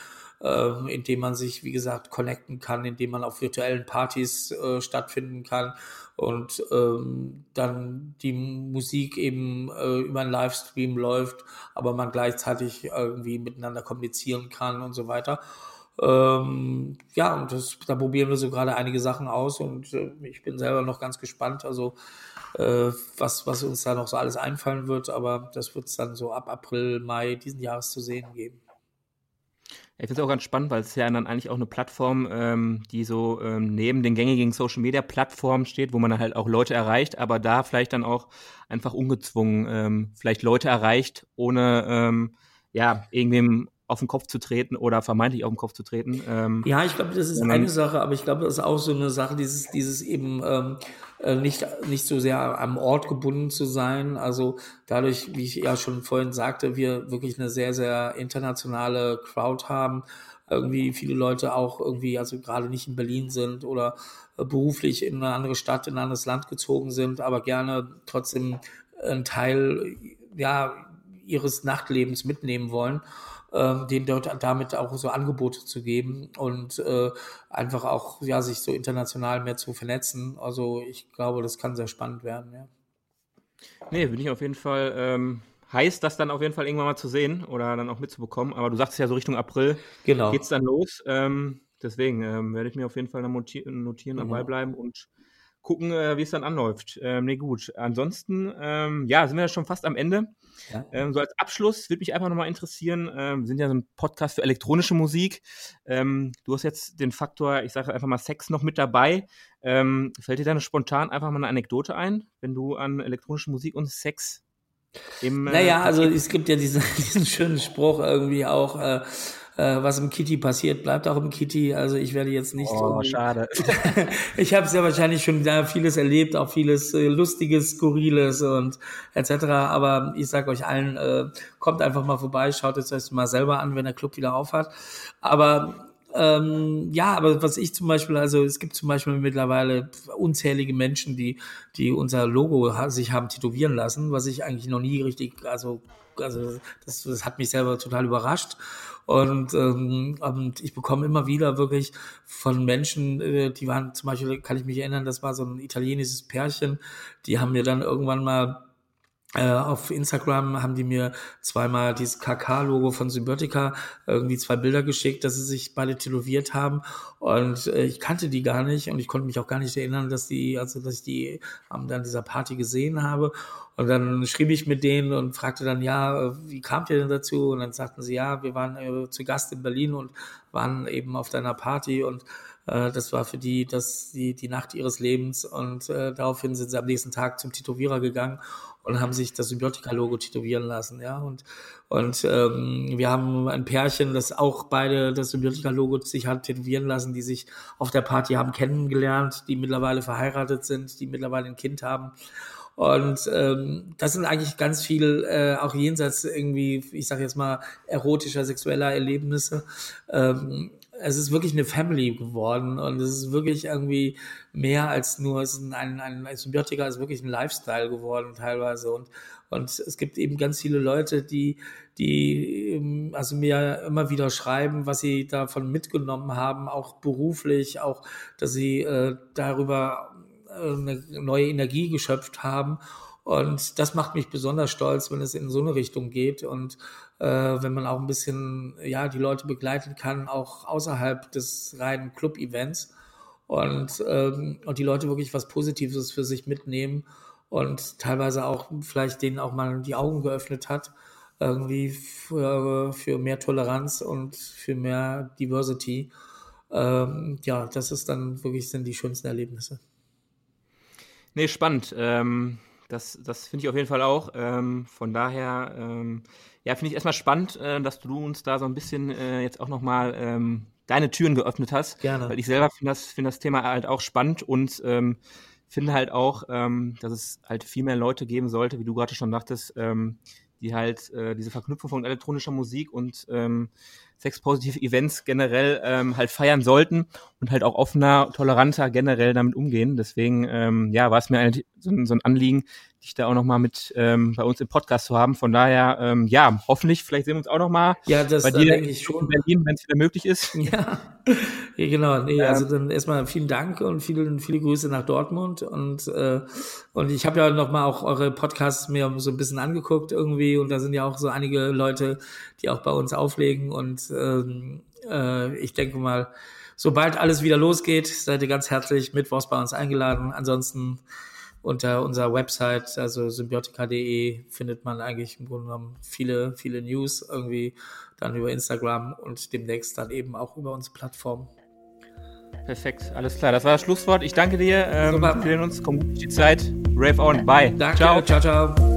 äh, indem man sich, wie gesagt, connecten kann, indem man auf virtuellen Partys äh, stattfinden kann und ähm, dann die Musik eben äh, über einen Livestream läuft, aber man gleichzeitig irgendwie miteinander kommunizieren kann und so weiter. Ähm, ja, und das, da probieren wir so gerade einige Sachen aus und äh, ich bin selber noch ganz gespannt, also äh, was, was uns da noch so alles einfallen wird, aber das wird es dann so ab April, Mai diesen Jahres zu sehen geben. Ich finde es auch ganz spannend, weil es ja dann eigentlich auch eine Plattform, ähm, die so ähm, neben den gängigen Social Media Plattformen steht, wo man dann halt auch Leute erreicht, aber da vielleicht dann auch einfach ungezwungen ähm, vielleicht Leute erreicht, ohne ähm, ja irgendwem auf den Kopf zu treten oder vermeintlich auf den Kopf zu treten. Ähm, ja, ich glaube, das ist eine Sache, aber ich glaube, das ist auch so eine Sache, dieses, dieses eben ähm, äh, nicht, nicht so sehr am Ort gebunden zu sein. Also dadurch, wie ich ja schon vorhin sagte, wir wirklich eine sehr, sehr internationale Crowd haben. Irgendwie viele Leute auch irgendwie, also gerade nicht in Berlin sind oder äh, beruflich in eine andere Stadt, in ein anderes Land gezogen sind, aber gerne trotzdem einen Teil, ja, ihres Nachtlebens mitnehmen wollen ähm, denen dort damit auch so Angebote zu geben und äh, einfach auch ja sich so international mehr zu vernetzen. Also ich glaube, das kann sehr spannend werden, ja. Nee, bin ich auf jeden Fall ähm, heiß, das dann auf jeden Fall irgendwann mal zu sehen oder dann auch mitzubekommen. Aber du sagst ja so Richtung April genau. geht's dann los. Ähm, deswegen ähm, werde ich mir auf jeden Fall notieren, notieren genau. dabei bleiben und gucken, äh, wie es dann anläuft. Ähm, nee, gut. Ansonsten, ähm, ja, sind wir ja schon fast am Ende. Ja. Ähm, so als Abschluss würde mich einfach nochmal interessieren, ähm, wir sind ja so ein Podcast für elektronische Musik. Ähm, du hast jetzt den Faktor, ich sage einfach mal Sex noch mit dabei. Ähm, fällt dir da spontan einfach mal eine Anekdote ein, wenn du an elektronische Musik und Sex im, äh, naja, also es gibt ja diesen, diesen schönen Spruch irgendwie auch, äh, äh, was im Kitty passiert, bleibt auch im Kitty. Also ich werde jetzt nicht. Oh, schade. ich habe ja wahrscheinlich schon da vieles erlebt, auch vieles äh, Lustiges, Skurriles und etc. Aber ich sage euch allen, äh, kommt einfach mal vorbei, schaut es euch mal selber an, wenn der Club wieder aufhat. Aber ähm, ja, aber was ich zum Beispiel, also es gibt zum Beispiel mittlerweile unzählige Menschen, die, die unser Logo sich haben tätowieren lassen, was ich eigentlich noch nie richtig, also, also das, das hat mich selber total überrascht. Und, ähm, und ich bekomme immer wieder wirklich von Menschen, äh, die waren zum Beispiel, kann ich mich erinnern, das war so ein italienisches Pärchen, die haben mir dann irgendwann mal auf Instagram haben die mir zweimal dieses KK-Logo von Symbiotica irgendwie zwei Bilder geschickt, dass sie sich beide tätowiert haben. Und äh, ich kannte die gar nicht und ich konnte mich auch gar nicht erinnern, dass die, also dass ich die am dann dieser Party gesehen habe. Und dann schrieb ich mit denen und fragte dann, ja, wie kamt ihr denn dazu? Und dann sagten sie, ja, wir waren äh, zu Gast in Berlin und waren eben auf deiner Party. Und äh, das war für die das die, die Nacht ihres Lebens und äh, daraufhin sind sie am nächsten Tag zum Tätowierer gegangen und haben sich das Symbiotika-Logo tätowieren lassen, ja. Und, und ähm, wir haben ein Pärchen, das auch beide das Symbiotika-Logo sich hat tätowieren lassen, die sich auf der Party haben kennengelernt, die mittlerweile verheiratet sind, die mittlerweile ein Kind haben. Und ähm, das sind eigentlich ganz viel, äh, auch jenseits irgendwie, ich sage jetzt mal, erotischer, sexueller Erlebnisse. Ähm, es ist wirklich eine Family geworden und es ist wirklich irgendwie mehr als nur, es ist ein, ein, ein Symbiotika, ist wirklich ein Lifestyle geworden teilweise und, und es gibt eben ganz viele Leute, die, die ähm, also mir immer wieder schreiben, was sie davon mitgenommen haben, auch beruflich, auch, dass sie äh, darüber eine neue Energie geschöpft haben. Und das macht mich besonders stolz, wenn es in so eine Richtung geht und äh, wenn man auch ein bisschen ja die Leute begleiten kann, auch außerhalb des reinen Club-Events und ähm, und die Leute wirklich was Positives für sich mitnehmen und teilweise auch vielleicht denen auch mal die Augen geöffnet hat irgendwie für, für mehr Toleranz und für mehr Diversity. Ähm, ja, das ist dann wirklich sind die schönsten Erlebnisse. Nee, spannend. Ähm, das das finde ich auf jeden Fall auch. Ähm, von daher, ähm, ja, finde ich erstmal spannend, äh, dass du uns da so ein bisschen äh, jetzt auch nochmal ähm, deine Türen geöffnet hast. Gerne. Weil ich selber finde das, find das Thema halt auch spannend und ähm, finde halt auch, ähm, dass es halt viel mehr Leute geben sollte, wie du gerade schon dachtest, ähm, die halt äh, diese Verknüpfung von elektronischer Musik und ähm, sexpositive Events generell ähm, halt feiern sollten und halt auch offener, toleranter generell damit umgehen. Deswegen, ähm, ja, war es mir ein, so, ein, so ein Anliegen, dich da auch nochmal mit ähm, bei uns im Podcast zu haben. Von daher, ähm, ja, hoffentlich, vielleicht sehen wir uns auch nochmal ja, das, bei dir denke ich schon. in Berlin, wenn es wieder möglich ist. Ja, ja genau. Nee, ja. Also dann erstmal vielen Dank und viele, viele Grüße nach Dortmund. Und, äh, und ich habe ja nochmal auch eure Podcasts mir so ein bisschen angeguckt irgendwie und da sind ja auch so einige Leute, die auch bei uns auflegen. Und ähm, äh, ich denke mal, sobald alles wieder losgeht, seid ihr ganz herzlich mittwochs bei uns eingeladen. Ansonsten unter unserer Website, also symbiotika.de, findet man eigentlich im Grunde genommen viele, viele News irgendwie dann über Instagram und demnächst dann eben auch über unsere Plattform. Perfekt, alles klar. Das war das Schlusswort. Ich danke dir. Ähm, wir sehen uns. Komm gut die Zeit. Rave on. Bye. Danke. Ciao, ciao, ciao.